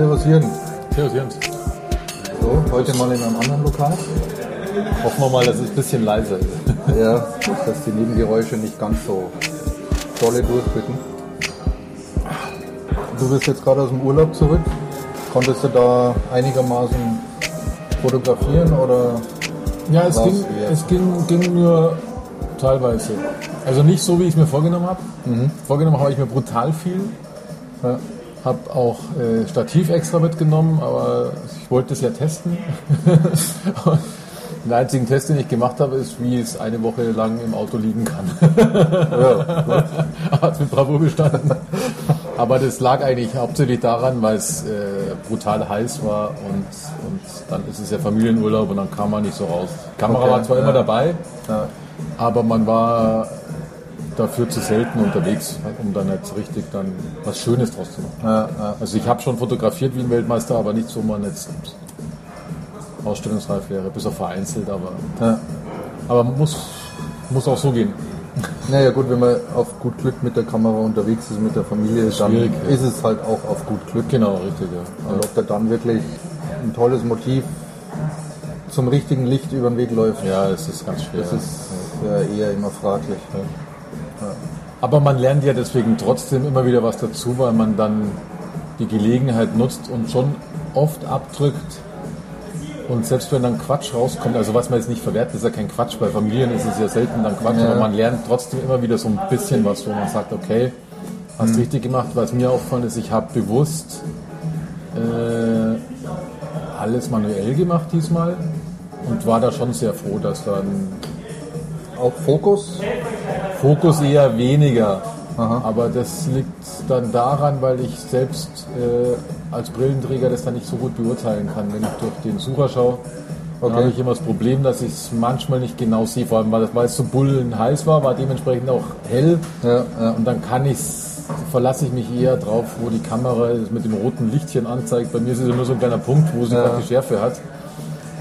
Servus Jürgen. Servus Jens. So, heute mal in einem anderen Lokal. Hoffen wir mal, dass es ein bisschen leiser ist. Ja, dass die Nebengeräusche nicht ganz so dolle durchdrücken. Du bist jetzt gerade aus dem Urlaub zurück. Konntest du da einigermaßen fotografieren oder? Ja, es, ging, es ging, ging nur teilweise. Also nicht so, wie ich es mir vorgenommen habe. Vorgenommen habe ich mir brutal viel. Ja. Habe auch äh, Stativ extra mitgenommen, aber ich wollte es ja testen. Den einzigen Test, den ich gemacht habe, ist, wie es eine Woche lang im Auto liegen kann. Hat mit Bravour bestanden. Aber das lag eigentlich hauptsächlich daran, weil es äh, brutal heiß war und, und dann ist es ja Familienurlaub und dann kam man nicht so raus. Die Kamera Okay, war zwar ja. immer dabei, Ja. aber man war dafür zu selten unterwegs, um dann jetzt richtig dann was Schönes draus zu machen. Ja, ja. Also ich habe schon fotografiert wie ein Weltmeister, aber nicht so, man jetzt ausstellungsreif wäre, bis auf vereinzelt, aber, Ja. aber muss, muss auch so gehen. Naja gut, wenn man auf gut Glück mit der Kamera unterwegs ist, mit der Familie, dann Schwierig, ja. ist es halt auch auf gut Glück. Genau, richtig, ja. Und ob da dann wirklich ein tolles Motiv zum richtigen Licht über den Weg läuft, Ja, es ist ganz schwer. das ist ja eher immer fraglich. Aber man lernt ja deswegen trotzdem immer wieder was dazu, weil man dann die Gelegenheit nutzt und schon oft abdrückt. Und selbst wenn dann Quatsch rauskommt, also was man jetzt nicht verwertet, ist ja kein Quatsch. Bei Familien ist es ja selten dann Quatsch, Ja. aber man lernt trotzdem immer wieder so ein bisschen was, wo man sagt, okay, hast richtig gemacht. Was mir auffallen ist, ich habe bewusst äh, alles manuell gemacht diesmal und war da schon sehr froh, dass dann Auch Fokus? Fokus eher weniger. Aha. Aber das liegt dann daran, weil ich selbst äh, als Brillenträger das dann nicht so gut beurteilen kann. Wenn ich durch den Sucher schaue, Okay. habe ich immer das Problem, dass ich es manchmal nicht genau sehe. Vor allem, weil, weil es so bullen heiß war, war dementsprechend auch hell. Ja, ja. Und dann kann ich's, verlasse ich mich eher drauf, wo die Kamera es mit dem roten Lichtchen anzeigt. Bei mir ist es nur so ein kleiner Punkt, wo sie Ja. gerade die Schärfe hat.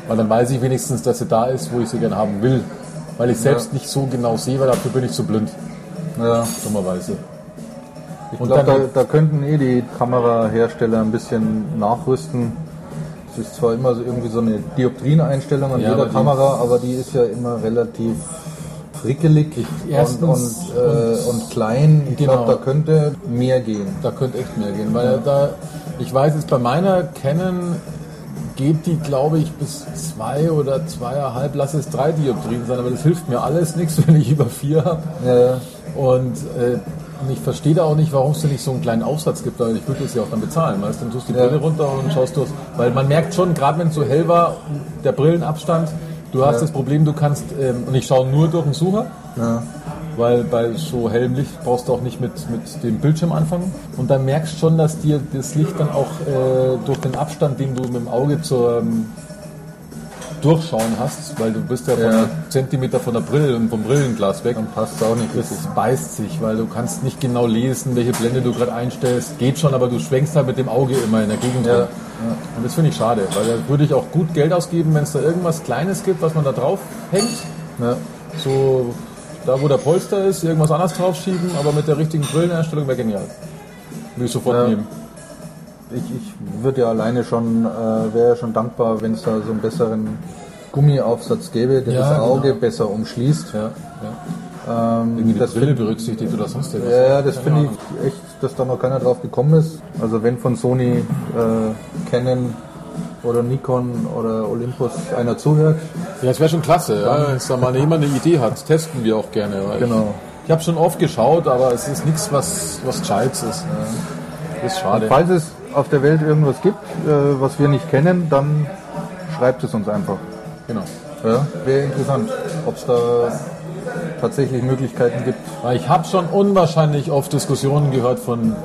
Weil dann weiß ich wenigstens, dass sie da ist, wo ich sie gerne haben will. Weil ich selbst nicht so genau sehe, weil dafür bin ich zu blind, ja. dummerweise. Ich Und glaube, da, da könnten eh die Kamerahersteller ein bisschen nachrüsten. Es ist zwar immer so irgendwie so eine Dioptrieneinstellung an Ja, jeder aber die- Kamera, aber die ist ja immer relativ frickelig und, und, äh, und klein. Ich Genau. glaube, da könnte mehr gehen. Da könnte echt mehr gehen, weil da, ich weiß jetzt bei meiner Canon geht die, glaube ich, bis zwei oder zweieinhalb, lass es drei Dioptrien sein, aber das hilft mir alles nichts, wenn ich über vier habe. Ja, Und, äh, und ich verstehe da auch nicht, warum es da nicht so einen kleinen Aufsatz gibt, weil ich würde das ja auch dann bezahlen. Weißt? du, Dann tust du die Ja. Brille runter und schaust durch. Weil man merkt schon, gerade wenn es so hell war, der Brillenabstand, du hast Ja. das Problem, du kannst, ähm, und ich schaue nur durch den Sucher, ja. Weil bei so hellem Licht brauchst du auch nicht mit, mit dem Bildschirm anfangen. Und dann merkst du schon, dass dir das Licht dann auch äh, durch den Abstand, den du mit dem Auge zur ähm, Durchschauen hast, weil du bist ja, von Ja. einem Zentimeter von der Brille und vom Brillenglas weg. Dann passt auch nicht Das beißt sich, weil du kannst nicht genau lesen, welche Blende du gerade einstellst. Geht schon, aber du schwenkst halt mit dem Auge immer in der Gegend Ja, rum. Und das finde ich schade, weil da würde ich auch gut Geld ausgeben, wenn es da irgendwas Kleines gibt, was man da drauf hängt. Ja. So da, wo der Polster ist, irgendwas anderes draufschieben, aber mit der richtigen Brilleneinstellung wäre genial. Würde ich sofort Ja. nehmen. Ich, ich würde ja alleine schon, äh, wäre ja schon dankbar, wenn es da so einen besseren Gummiaufsatz gäbe, der Ja, das Auge genau. besser umschließt. Ja, ja. Ähm, Irgendwie die das Brille find- berücksichtigt oder sonst irgendwas. Ja, ja, das finde ich echt, dass da noch keiner drauf gekommen ist. Also wenn von Sony, äh, Canon oder Nikon oder Olympus einer zuhört, Ja, das wäre schon klasse, ja, wenn da mal jemand eine Idee hat. Testen wir auch gerne. Genau. Ich, ich habe schon oft geschaut, aber es ist nichts, was, was Gescheites ist. Das ist schade. falls es auf der Welt irgendwas gibt, äh, was wir nicht kennen, dann schreibt es uns einfach. Genau. Ja, wäre interessant, ob es da tatsächlich Möglichkeiten gibt. Weil ich habe schon unwahrscheinlich oft Diskussionen gehört von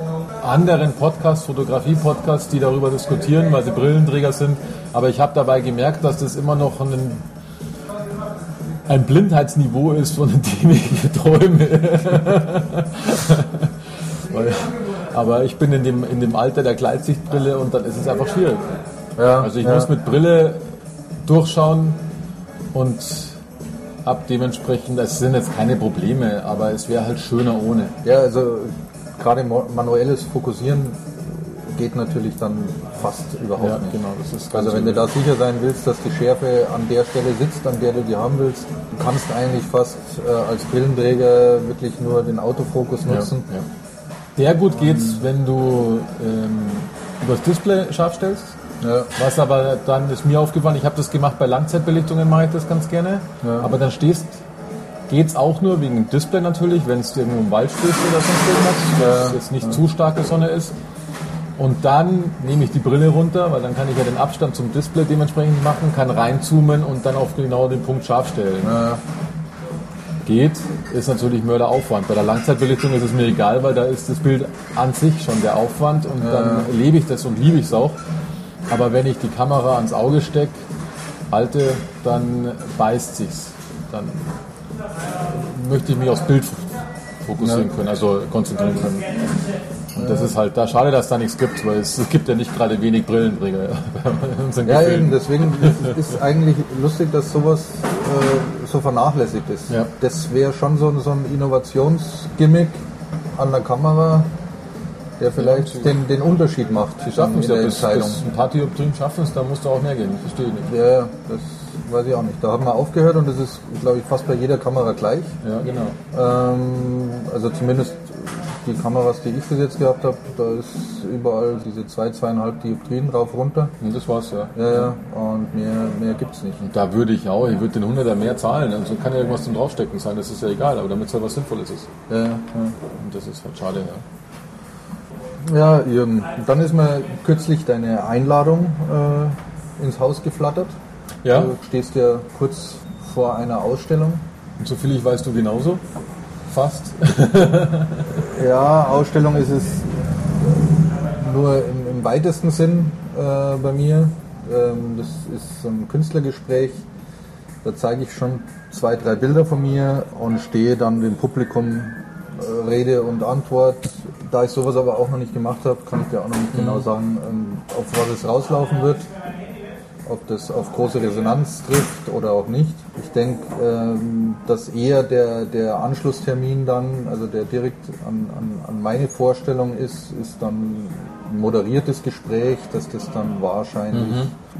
anderen Podcasts, Fotografie-Podcasts, die darüber diskutieren, weil sie Brillenträger sind. Aber ich habe dabei gemerkt, dass das immer noch ein, ein Blindheitsniveau ist, von dem ich träume. Aber ich bin in dem, in dem Alter der Gleitsichtbrille und dann ist es einfach schwierig. Ja, Also ich ja. muss mit Brille durchschauen und habe dementsprechend, es sind jetzt keine Probleme, aber es wäre halt schöner ohne. Ja, also gerade manuelles Fokussieren geht natürlich dann fast überhaupt Ja, nicht. genau, das ist Also wenn du da sicher sein willst, dass die Schärfe an der Stelle sitzt, an der du die haben willst, du kannst eigentlich fast äh, als Brillenträger wirklich nur den Autofokus nutzen. Ja. Sehr gut geht's, wenn du ähm, übers Display scharf stellst. Ja. Was aber dann ist mir aufgefallen, ich habe das gemacht bei Langzeitbelichtungen, mache ich das ganz gerne. Ja. Aber dann stehst, geht's auch nur wegen dem Display natürlich, wenn es irgendwo im Wald stehst oder sonst irgendwas, Ja. dass jetzt nicht zu starke Sonne ist. Und dann nehme ich die Brille runter, weil dann kann ich ja den Abstand zum Display dementsprechend machen, kann reinzoomen und dann auf genau den Punkt scharf stellen. Ja. Geht, ist natürlich Mörderaufwand. Bei der Langzeitbelichtung ist es mir egal, weil da ist das Bild an sich schon der Aufwand und dann lebe ich das und liebe ich es auch. Aber wenn ich die Kamera ans Auge stecke, halte, dann beißt sich's. Dann möchte ich mich aufs Bild fokussieren können, also konzentrieren können. Und das ist halt da schade, dass da nichts gibt, weil es, gibt ja nicht gerade wenig Brillenträger Ja, eben, deswegen ist es eigentlich lustig, dass sowas äh, so vernachlässigt ist. Ja. Das wäre schon so, ein- so ein Innovationsgimmick an der Kamera, der vielleicht den, den Unterschied macht Die schaffen es ja, bis, bis ein paar Dioptrien schaffen es, da muss da auch mehr gehen, verstehe ich nicht. Ja, ja, das weiß ich auch nicht. Da haben wir aufgehört und das ist, glaube ich, fast bei jeder Kamera gleich. Ja, genau. Ähm, also zumindest die Kameras, die ich bis jetzt gehabt habe, da ist überall diese zwei, zweieinhalb Dioptrien rauf runter. Und das war's ja. Ja, ja, und mehr, mehr gibt's nicht. Und da würde ich auch, ich würde den 100er mehr zahlen. Also kann ja irgendwas zum Draufstecken sein, das ist ja egal, aber damit es halt was Sinnvolles ist. Ja, ja. Und das ist halt schade, ja. Ja, Jürgen, dann ist mir kürzlich deine Einladung äh, ins Haus geflattert. Ja, Du stehst ja kurz vor einer Ausstellung. und so viel ich weißt du genauso. Fast. Ja, Ausstellung ist es nur im, im weitesten Sinn äh, bei mir. Ähm, das ist so ein Künstlergespräch. Da zeige ich schon zwei, drei Bilder von mir und stehe dann dem Publikum äh, Rede und Antwort. Da ich sowas aber auch noch nicht gemacht habe, kann ich dir auch noch nicht genau sagen, ähm, auf was es rauslaufen wird. Ob das auf große Resonanz trifft oder auch nicht. Ich denke, ähm, dass eher der, der Anschlusstermin dann, also der direkt an, an, an meine Vorstellung ist, ist dann ein moderiertes Gespräch, dass das dann wahrscheinlich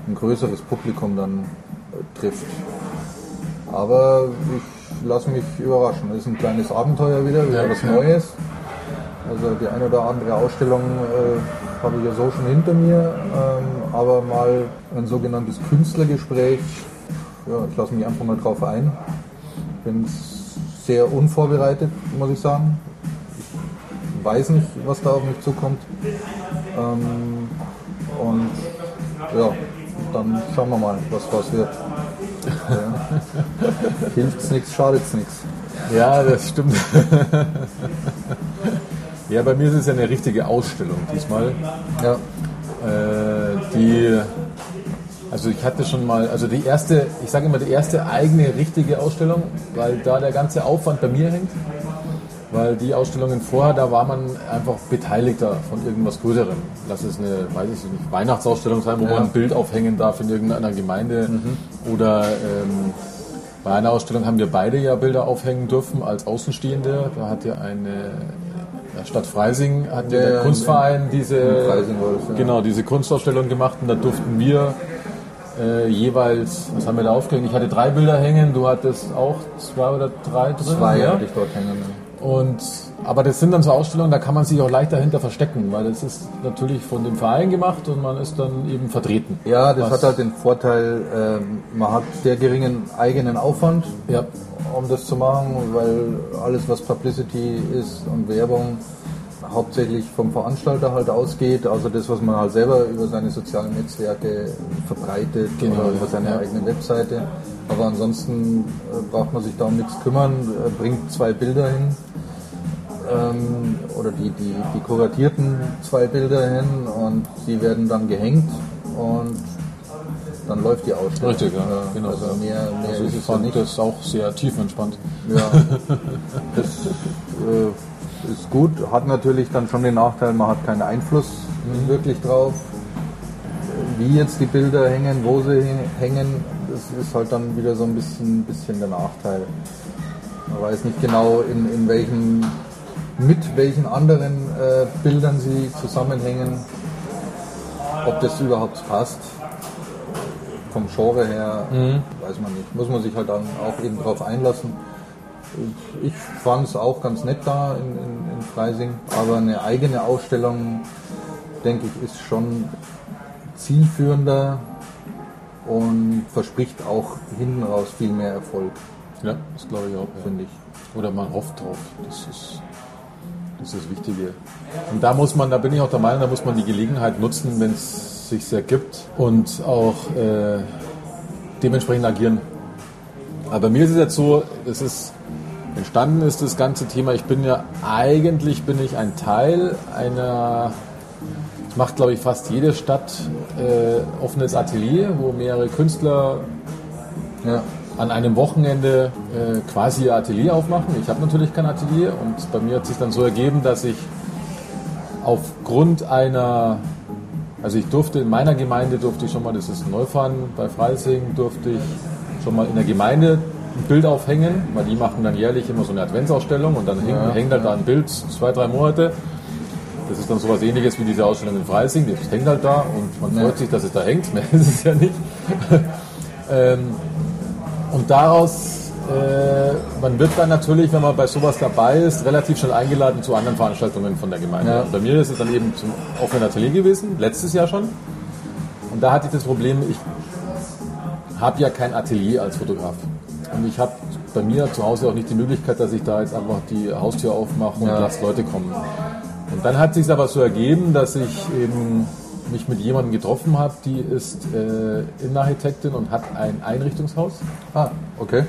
ein größeres Publikum dann äh, trifft. Aber ich lasse mich überraschen. Das ist ein kleines Abenteuer wieder, wieder Ja, was. Neues. Also die eine oder andere Ausstellung äh, habe ich ja so schon hinter mir, ähm, aber mal ein sogenanntes Künstlergespräch. Ja, ich lasse mich einfach mal drauf ein. Bin sehr unvorbereitet, muss ich sagen. Ich weiß nicht, was da auf mich zukommt. Ähm, und ja, dann schauen wir mal, was draus wird. Ja. Hilft's nichts, schadet's nichts. Ja, das stimmt. ja, bei mir ist es ja eine richtige Ausstellung diesmal. Ja, Äh, die, also ich hatte schon mal, also die erste, ich sage immer die erste eigene richtige Ausstellung, weil da der ganze Aufwand bei mir hängt. Weil die Ausstellungen vorher, da war man einfach Beteiligter von irgendwas Größerem. Lass es eine, weiß ich nicht, Weihnachtsausstellung sein, wo Ja. man ein Bild aufhängen darf in irgendeiner Gemeinde. Oder ähm, bei einer Ausstellung haben wir beide ja Bilder aufhängen dürfen als Außenstehende. Da hat ja eine ja, Stadt Freising, hat ja der Kunstverein diese, das, genau, diese Kunstausstellung gemacht und da durften wir äh, jeweils, was haben wir da aufgehängt? Ich hatte drei Bilder hängen, du hattest auch zwei oder drei drin. zwei ja? hatte ich dort hängen. Und, aber das sind dann so Ausstellungen, da kann man sich auch leicht dahinter verstecken, weil das ist natürlich von dem Verein gemacht und man ist dann eben vertreten. Ja, das hat halt den Vorteil, ähm, man hat sehr geringen eigenen Aufwand, Ja. um das zu machen, weil alles, was Publicity ist und Werbung, hauptsächlich vom Veranstalter halt ausgeht. Also das, was man halt selber über seine sozialen Netzwerke verbreitet Genau, oder über ja. seine Ja. eigene Webseite. Aber ansonsten äh, braucht man sich da um nichts kümmern, äh, bringt zwei Bilder hin. Ähm, oder die, die, die kuratierten zwei Bilder hin und die werden dann gehängt und dann läuft die Ausstellung. Richtig, ja, genau. Also mehr, mehr Also ist ich ja fand nicht. das auch sehr tiefenentspannt. Ja, das äh, ist gut. Hat natürlich dann schon den Nachteil, man hat keinen Einfluss wirklich drauf. Wie jetzt die Bilder hängen, wo sie hängen, das ist halt dann wieder so ein bisschen, bisschen der Nachteil. Man weiß nicht genau, in, in welchen, mit welchen anderen äh, Bildern sie zusammenhängen. ob das überhaupt passt, vom Genre her, weiß man nicht. Muss man sich halt dann auch eben drauf einlassen. Ich fand es auch ganz nett da in, in, in Freising, aber eine eigene Ausstellung, denke ich, ist schon zielführender und verspricht auch hinten raus viel mehr Erfolg, Ja, das glaube ich auch. Ja. finde ich. Oder man hofft drauf. Das ist das, ist das Wichtige. Und da muss man, da bin ich auch der Meinung, da muss man die Gelegenheit nutzen, wenn es sich ergibt und auch äh, dementsprechend agieren. Aber bei mir ist es jetzt so, es ist entstanden ist das ganze Thema. Ich bin ja eigentlich bin ich ein Teil einer das macht, glaube ich, fast jede Stadt äh, offenes Atelier, wo mehrere Künstler Ja, an einem Wochenende äh, quasi ihr Atelier aufmachen. Ich habe natürlich kein Atelier und bei mir hat sich dann so ergeben, dass ich aufgrund einer, also ich durfte in meiner Gemeinde durfte ich schon mal, das ist Neufahren bei Freising, durfte ich schon mal in der Gemeinde ein Bild aufhängen, weil die machen dann jährlich immer so eine Adventsausstellung und dann hängt, Ja, hängt halt da ein Bild zwei, drei Monate. Das ist dann sowas ähnliches wie diese Ausstellung in Freising, das hängt halt da und man Ja. freut sich, dass es da hängt, mehr ist es ja nicht. ähm, und daraus, äh, man wird dann natürlich, wenn man bei sowas dabei ist, relativ schnell eingeladen zu anderen Veranstaltungen von der Gemeinde. Ja. Bei mir ist es dann eben zum offenen Atelier gewesen, letztes Jahr schon. Und da hatte ich das Problem, ich habe ja kein Atelier als Fotograf. Und ich habe bei mir zu Hause auch nicht die Möglichkeit, dass ich da jetzt einfach die Haustür aufmache und Ja. lasse Leute kommen. Und dann hat sich aber so ergeben, dass ich eben mich mit jemandem getroffen habe, die ist äh, Innenarchitektin und hat ein Einrichtungshaus. ah, okay.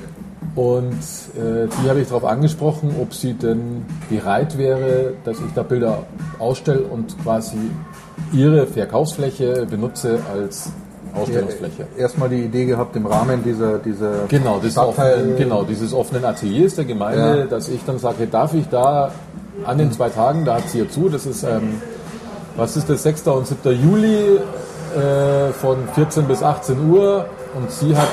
Und äh, die habe ich darauf angesprochen, ob sie denn bereit wäre, dass ich da Bilder ausstelle und quasi ihre Verkaufsfläche benutze als Ausstellungsfläche. Erstmal die Idee gehabt, im Rahmen dieser, dieser Genau, das Stadtteil- offenen, genau, dieses offenen Ateliers der Gemeinde, Ja. dass ich dann sage, darf ich da an den zwei Tagen, da hat sie ja zu, das ist, ähm, was ist das, 6. und 7. Juli äh, von 14 bis 18 Uhr und sie hat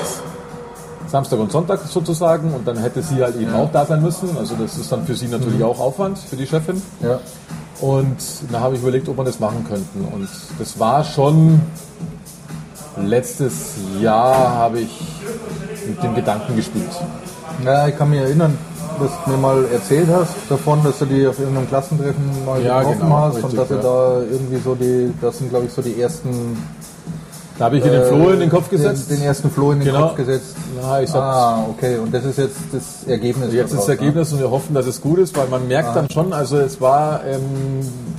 Samstag und Sonntag sozusagen und dann hätte sie halt eben Ja. auch da sein müssen, also das ist dann für sie natürlich auch Aufwand, für die Chefin. Ja, Und da habe ich überlegt, ob wir das machen könnten. Und das war schon letztes Jahr habe ich mit dem Gedanken gespielt. Ja, ich kann mich erinnern, dass du mir mal erzählt hast davon, dass du die auf irgendeinem Klassentreffen mal Ja, getroffen genau, hast richtig, und dass du ja. da irgendwie so die, das sind glaube ich so die ersten Da habe ich mir den Floh in den Kopf den- gesetzt. Den, ersten Floh in den Genau. Kopf gesetzt. Ja, ich Ah, okay. Und das ist jetzt das Ergebnis. Jetzt ist das Ergebnis und wir hoffen, dass es gut ist, weil man merkt Ah. dann schon, also es war, ähm,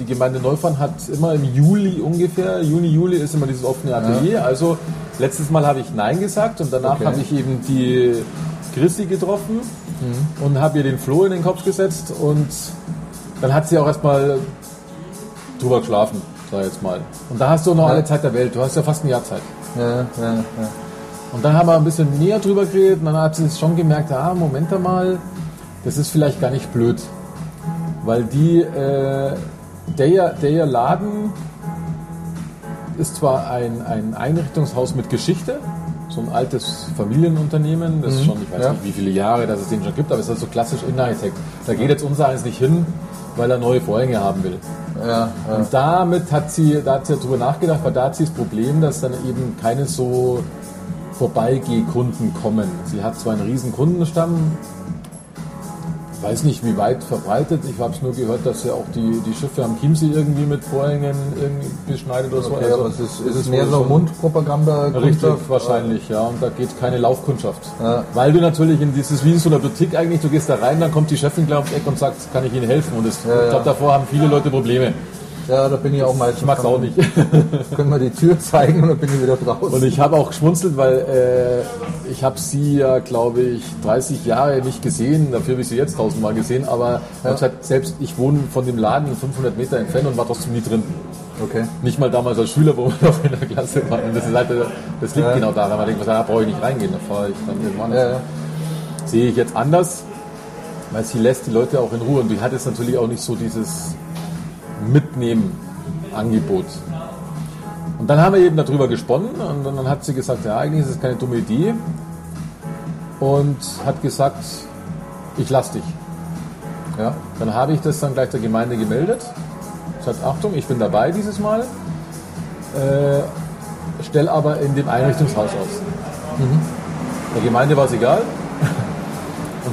die Gemeinde Neufahren hat immer im Juli ungefähr, Juni, Juli ist immer dieses offene Atelier. Also letztes Mal habe ich Nein gesagt und danach Okay. habe ich eben die Chrissy getroffen und habe ihr den Floh in den Kopf gesetzt und dann hat sie auch erstmal drüber geschlafen, sag ich jetzt mal. Und da hast du noch Ja. alle Zeit der Welt, du hast ja fast ein Jahr Zeit. Ja, ja, ja. Und dann haben wir ein bisschen näher drüber geredet und dann hat sie schon gemerkt, ah, Moment mal, das ist vielleicht gar nicht blöd. Weil die, äh, der, der Laden ist zwar ein, ein Einrichtungshaus mit Geschichte, so ein altes Familienunternehmen, das schon, ich weiß ja. nicht, wie viele Jahre das es den schon gibt, aber es ist so klassisch Innenarchitekt. Da geht jetzt unser eins nicht hin, weil er neue Vorhänge haben will. ja, ja. Und damit hat sie, da hat sie darüber nachgedacht, weil da hat sie das Problem, dass dann eben keine so Vorbeigehkunden kommen. Sie hat zwar einen riesen Kundenstamm, weiß nicht wie weit verbreitet, ich habe es nur gehört, dass sie auch die, die Schiffe am Chiemsee irgendwie mit Vorhängen irgendwie beschneidet oder so. Okay, Also es ist, es mehr so Mundpropaganda? Richtig, wahrscheinlich, ja. Und da geht keine Laufkundschaft. Ja. Weil du natürlich in dieses, wie in so einer Boutique eigentlich, du gehst da rein, dann kommt die Chefin gleich ums Eck und sagt, kann ich Ihnen helfen? Und das, Ja, ich glaube, ja. davor haben viele Leute Probleme. Ja, da bin ich auch meistens. Ich mag es auch nicht. Können wir die Tür zeigen und dann bin ich wieder draußen. Und ich habe auch geschmunzelt, weil äh, ich habe sie ja, glaube ich, 30 Jahre nicht gesehen. Dafür habe ich sie jetzt tausendmal gesehen. Aber hab gesagt, selbst ich wohne von dem Laden 500 Meter entfernt und war trotzdem nie drin. okay. Nicht mal damals als Schüler, wo wir noch in der Klasse waren. Und das, ist halt, das liegt Ja. genau daran, weil ich denke, da brauche ich nicht reingehen. Da fahre ich dann irgendwann. Ja, ja. Sehe ich jetzt anders, weil sie lässt die Leute auch in Ruhe. Und die hat jetzt natürlich auch nicht so dieses Mitnehmen-Angebot. Und dann haben wir eben darüber gesponnen und dann hat sie gesagt, ja, eigentlich ist es keine dumme Idee. Und hat gesagt, ich lass dich. ja. Dann habe ich das dann gleich der Gemeinde gemeldet. Sagt, Achtung, ich bin dabei dieses Mal. äh, stelle aber in dem Einrichtungshaus aus. Der Gemeinde war es egal.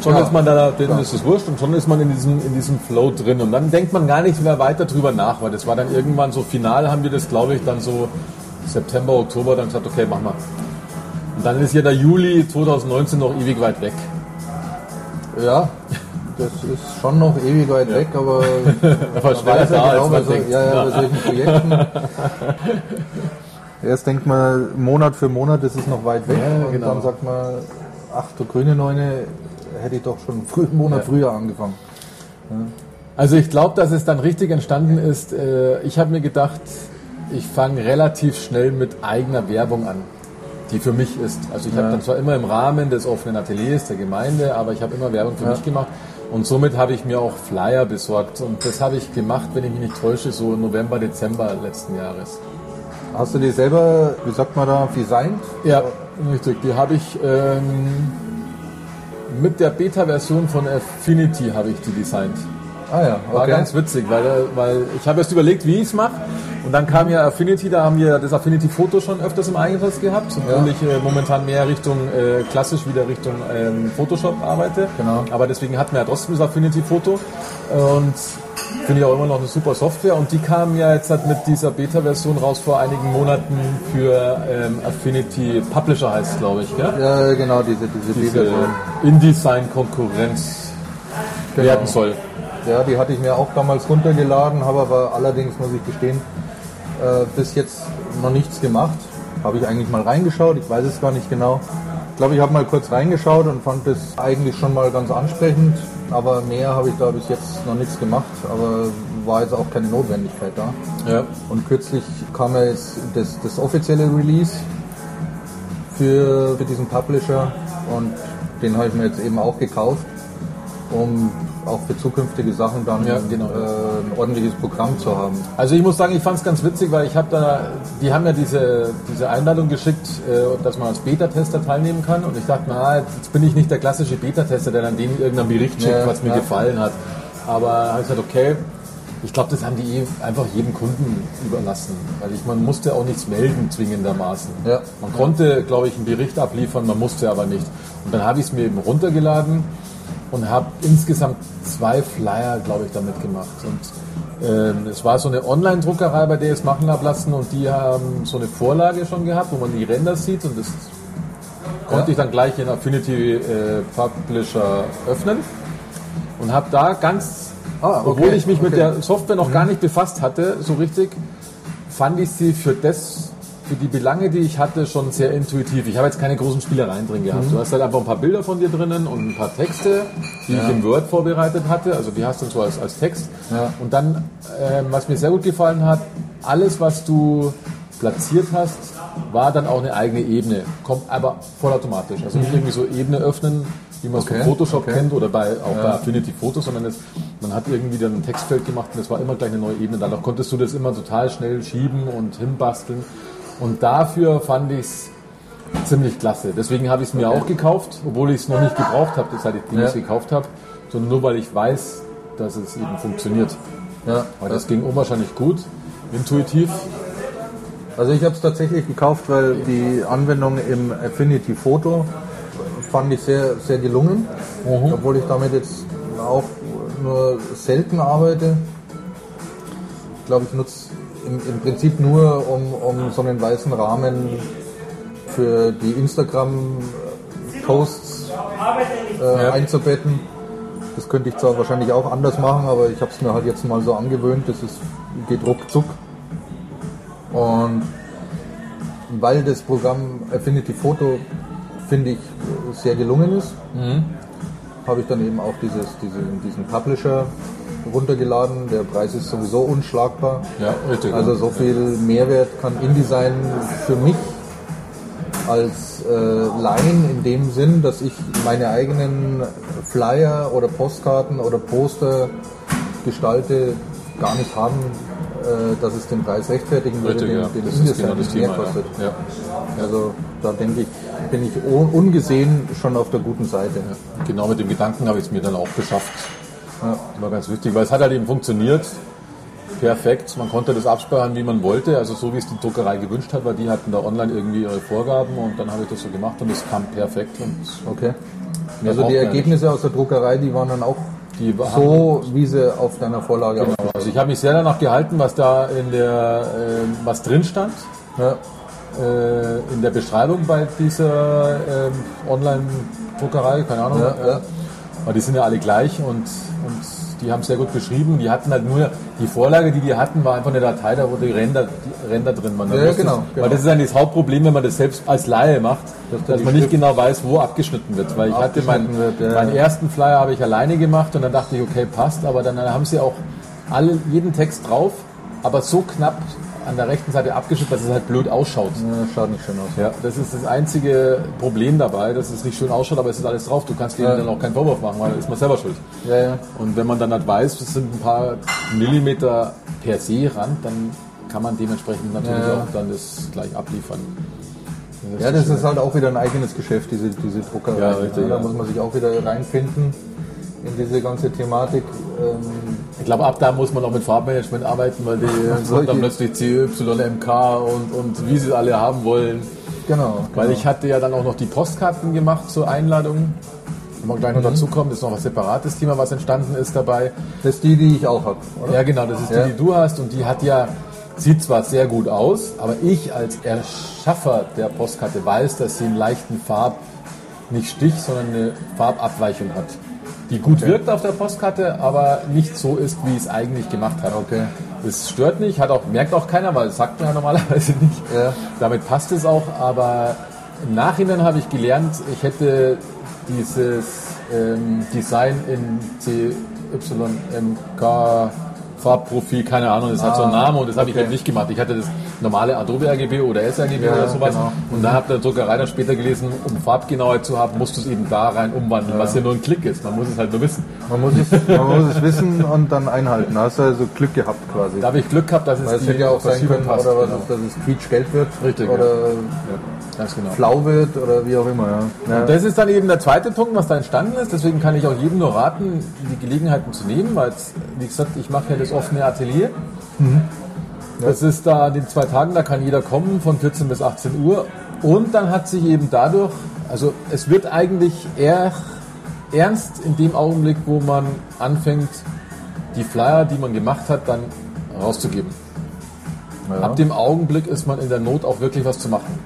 Schon Ja, ist man da, klar. ist es wurscht und schon ist man in diesem, in diesem Flow drin. Und dann denkt man gar nicht mehr weiter drüber nach, weil das war dann irgendwann so final, haben wir das, glaube ich, dann so September, Oktober dann gesagt, okay, mach mal. Und dann ist ja der Juli 2019 noch ewig weit weg. Ja, das ist schon noch ewig weit weg, aber Aber man weiß ja genau, bei, so, ja, ja, bei solchen Projekten. Erst denkt man, Monat für Monat ist es noch weit weg Ja, und genau. dann sagt man, ach du grüne Neune, hätte ich doch schon einen Monat Ja. früher angefangen. Also ich glaube, dass es dann richtig entstanden ist. Äh, Ich habe mir gedacht, ich fange relativ schnell mit eigener Werbung an, die für mich ist. Also ich habe Ja. dann zwar immer im Rahmen des offenen Ateliers der Gemeinde, aber ich habe immer Werbung für Ja. mich gemacht. Und somit habe ich mir auch Flyer besorgt. Und das habe ich gemacht, wenn ich mich nicht täusche, so November, Dezember letzten Jahres. Hast du die selber, wie sagt man da, designt? Ja, richtig. Die habe ich ähm, mit der Beta-Version von Affinity habe ich die designt. Ah ja, War okay. ganz witzig, weil, weil ich habe erst überlegt, wie ich es mache. Und dann kam ja Affinity, da haben wir das Affinity-Foto schon öfters im Einsatz gehabt, obwohl Ja. ich äh, momentan mehr Richtung äh, klassisch wieder Richtung ähm, Photoshop arbeite. Genau. Aber deswegen hatten wir ja trotzdem das Affinity-Foto. Und finde ich auch immer noch eine super Software. Und die kam ja jetzt halt mit dieser Beta-Version raus vor einigen Monaten für ähm, Affinity Publisher heißt es, glaube ich. Gell? Ja, genau, diese, diese, Diese. InDesign-Konkurrenz Genau. werden soll. Ja, die hatte ich mir auch damals runtergeladen, habe aber allerdings, muss ich gestehen, äh, bis jetzt noch nichts gemacht. Habe ich eigentlich mal reingeschaut, ich weiß es gar nicht genau. Ich glaube, ich habe mal kurz reingeschaut und fand das eigentlich schon mal ganz ansprechend, aber mehr habe ich da bis jetzt noch nichts gemacht, aber war jetzt auch keine Notwendigkeit da. Ja. Und kürzlich kam ja jetzt das, das offizielle Release für, für diesen Publisher und den habe ich mir jetzt eben auch gekauft, um auch für zukünftige Sachen dann Ja, genau. äh, ein ordentliches Programm zu haben. Also ich muss sagen, ich fand es ganz witzig, weil ich habe da, die haben ja diese, diese Einladung geschickt, äh, dass man als Beta-Tester teilnehmen kann und ich dachte, na, jetzt bin ich nicht der klassische Beta-Tester, der dann denen irgendeinen Bericht schickt, Ja, was mir ja. gefallen hat. Aber habe ich gesagt, okay, ich glaube, das haben die eh einfach jedem Kunden überlassen, weil ich, man musste auch nichts melden zwingendermaßen. Ja. Man konnte, glaube ich, einen Bericht abliefern, man musste aber nicht. Und dann habe ich es mir eben runtergeladen und habe insgesamt zwei Flyer, glaube ich, damit gemacht. Und ähm, es war so eine Online-Druckerei, bei der ich es machen habe lassen und die haben so eine Vorlage schon gehabt, wo man die Ränder sieht und das konnte ich dann gleich in Affinity äh, Publisher öffnen und habe da ganz, Ah, okay, obwohl ich mich mit okay. der Software noch gar nicht befasst hatte, so richtig, fand ich sie für das, für die Belange, die ich hatte, schon sehr intuitiv. Ich habe jetzt keine großen Spielereien drin gehabt. Du hast halt einfach ein paar Bilder von dir drinnen und ein paar Texte, die ich im Word vorbereitet hatte. Also die hast du so als, als Text. Ja. Und dann, ähm, was mir sehr gut gefallen hat, alles, was du platziert hast, war dann auch eine eigene Ebene. Kommt aber vollautomatisch. Also nicht irgendwie so Ebene öffnen, wie man es Okay, von Photoshop okay. kennt oder bei, auch bei Affinity Photos, sondern es, man hat irgendwie dann ein Textfeld gemacht und es war immer gleich eine neue Ebene. Dadurch konntest du das immer total schnell schieben und hinbasteln. Und dafür fand ich es ziemlich klasse. Deswegen habe ich es mir auch gekauft, obwohl ich es noch nicht gebraucht habe, seit ich die Ja. gekauft habe, sondern nur weil ich weiß, dass es eben funktioniert. Ja, Weil das ging unwahrscheinlich gut, intuitiv. Also ich habe es tatsächlich gekauft, weil die Anwendung im Affinity Photo fand ich sehr, sehr gelungen, obwohl ich damit jetzt auch nur selten arbeite. Ich glaube, ich nutze im, im Prinzip nur, um, um so einen weißen Rahmen für die Instagram-Posts äh, einzubetten. Das könnte ich zwar wahrscheinlich auch anders machen, aber ich habe es mir halt jetzt mal so angewöhnt. Das ist, geht ruckzuck. Und weil das Programm Affinity Photo, finde ich, sehr gelungen ist, habe ich dann eben auch dieses, diese, diesen Publisher runtergeladen. Der Preis ist sowieso unschlagbar. Ja, richtig. Also so viel Mehrwert kann InDesign für mich als äh, Laien in dem Sinn, dass ich meine eigenen Flyer oder Postkarten oder Poster gestalte, gar nicht haben, äh, dass es den Preis rechtfertigen würde, Richtig, den, ja. den Das ist InDesign genau mehr Thema. kostet. Ja. Ja. Also da denke ich, bin ich un- ungesehen schon auf der guten Seite. Genau mit dem Gedanken habe ich es mir dann auch beschafft. Ja. War ganz wichtig, weil es hat halt eben funktioniert. perfekt. Man konnte das abspeichern, wie man wollte, also so wie es die Druckerei gewünscht hat, weil die hatten da online irgendwie ihre Vorgaben und dann habe ich das so gemacht und es kam perfekt. Okay. Also die Ergebnisse aus der Druckerei, die waren dann auch die so, wie sie auf deiner Vorlage Genau. ausgeschaut Also ich habe mich sehr danach gehalten, was da in der ähm, was drin stand. Ja. äh, in der Beschreibung bei dieser ähm, Online-Druckerei, keine Ahnung. Ja, äh, ja. Aber die sind ja alle gleich und, und die haben es sehr gut beschrieben. Die hatten halt nur, die Vorlage, die die hatten, war einfach eine Datei, da wo die Ränder, die Ränder drin waren. Ja, genau, du's- genau. Weil das ist eigentlich das Hauptproblem, wenn man das selbst als Laie macht, Dass dass, man nicht Schrift genau weiß, wo abgeschnitten wird. Weil ich hatte meinen, wird, ja. meinen ersten Flyer habe ich alleine gemacht und dann dachte ich, okay, passt, aber dann haben sie auch alle, jeden Text drauf, aber so knapp an der rechten Seite abgeschnitten, dass es halt blöd ausschaut. Ja, schaut nicht schön aus. Ja, das ist das einzige Problem dabei, dass es nicht schön ausschaut, aber es ist alles drauf. Du kannst denen Ja. dann auch keinen Vorwurf machen, weil da ist man selber schuld. Ja, ja. Und wenn man dann halt weiß, es sind ein paar Millimeter per se Rand, dann kann man dementsprechend natürlich Ja, auch dann das gleich abliefern. Ja, das ist halt auch wieder ein eigenes Geschäft, diese, diese Druckerei. Ja, richtig, da muss man sich auch wieder reinfinden in diese ganze Thematik. Ähm, Ich glaube, ab da muss man auch mit Farbmanagement arbeiten, weil die solche- dann plötzlich CYMK und, und wie sie es alle haben wollen. genau. Weil genau. ich hatte ja dann auch noch die Postkarten gemacht zur Einladung. Wenn wir gleich noch Mhm. dazu kommen, ist noch was separates Thema, was entstanden ist dabei. Das ist die, die ich auch habe, oder? Ja, genau, das ist Ja. die, die du hast und die hat ja, sieht zwar sehr gut aus, aber ich als Erschaffer der Postkarte weiß, dass sie einen leichten Farb, nicht Stich, sondern eine Farbabweichung hat. Die gut wirkt auf der Postkarte, aber nicht so ist, wie es eigentlich gemacht hat. Okay. Das stört nicht, hat auch, merkt auch keiner, weil das sagt man ja normalerweise nicht. Ja. Damit passt es auch, aber im Nachhinein habe ich gelernt, ich hätte dieses ähm, Design in CYMK Farbprofil, keine Ahnung, das hat so einen Ah, Namen und das habe ich okay. halt nicht gemacht. Ich hatte das normale Adobe RGB oder sRGB Ja, oder sowas genau. und da habe der Druckerei dann später gelesen, um Farbgenauheit zu haben, musst du es eben da rein umwandeln, was ja nur ein Klick ist. Man muss es halt nur wissen. Man muss, es, man muss es wissen und dann einhalten. Da hast du also Glück gehabt quasi. Da habe ich Glück gehabt, dass es Weil es die ja auch sein können, passt, oder was, genau. ist, dass es quietschgelb wird Richtig, oder Ganz genau. flau wird oder wie auch immer. Ja. Ja. Das ist dann eben der zweite Punkt, was da entstanden ist. Deswegen kann ich auch jedem nur raten, die Gelegenheiten zu nehmen, weil, wie gesagt, ich mache ja das offene Atelier. Das ist da an den zwei Tagen, da kann jeder kommen von 14 bis 18 Uhr. Und dann hat sich eben dadurch, also es wird eigentlich eher ernst in dem Augenblick, wo man anfängt, die Flyer, die man gemacht hat, dann rauszugeben. Ja. Ab dem Augenblick ist man in der Not auch wirklich was zu machen.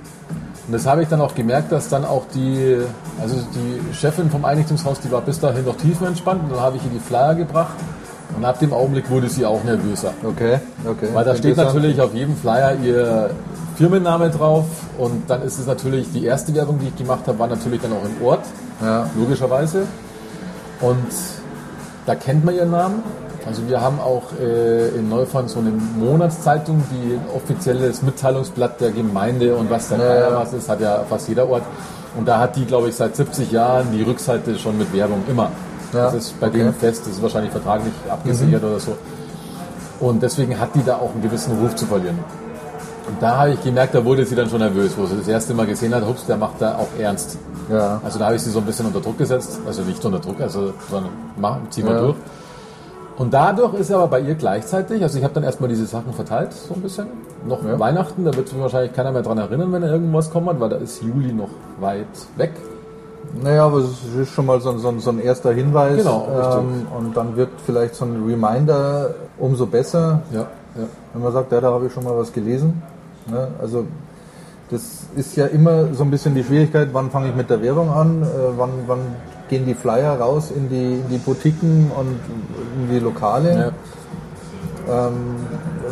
Und das habe ich dann auch gemerkt, dass dann auch die, also die Chefin vom Einrichtungshaus, die war bis dahin noch tiefenentspannt und dann habe ich ihr die Flyer gebracht und ab dem Augenblick wurde sie auch nervöser. Okay, okay. Weil da steht natürlich auf jedem Flyer ihr Firmenname drauf und dann ist es natürlich, die erste Werbung, die ich gemacht habe, war natürlich dann auch im Ort, Ja. logischerweise. Und da kennt man ihren Namen. Also wir haben auch äh, in Neufahren so eine Monatszeitung, die ein offizielles Mitteilungsblatt der Gemeinde und was Geier ja. was ist, hat ja fast jeder Ort. Und da hat die, glaube ich, seit 70 Jahren die Rückseite schon mit Werbung immer. Ja, Das ist bei okay. Mhm. denen fest, das ist wahrscheinlich vertraglich abgesichert oder so. Und deswegen hat die da auch einen gewissen Ruf zu verlieren. Und da habe ich gemerkt, da wurde sie dann schon nervös, wo sie das erste Mal gesehen hat, hups, der macht da auch ernst. Ja. Also da habe ich sie so ein bisschen unter Druck gesetzt, also nicht unter Druck, also sondern mach, zieh mal Ja. durch. Und dadurch ist aber bei ihr gleichzeitig, also ich habe dann erstmal diese Sachen verteilt, so ein bisschen. Noch Ja. Weihnachten, da wird sich wahrscheinlich keiner mehr dran erinnern, wenn irgendwas kommt, weil da ist Juli noch weit weg. Naja, aber es ist schon mal so, ein- so, ein- so ein erster Hinweis. Genau, ähm, und dann wird vielleicht so ein Reminder umso besser, Ja, ja. wenn man sagt, ja, da habe ich schon mal was gelesen. Ne? Also das ist ja immer so ein bisschen die Schwierigkeit, wann fange ich mit der Werbung an, äh, wann, wann gehen die Flyer raus in die, in die Boutiquen und in die Lokale. ja. Ähm,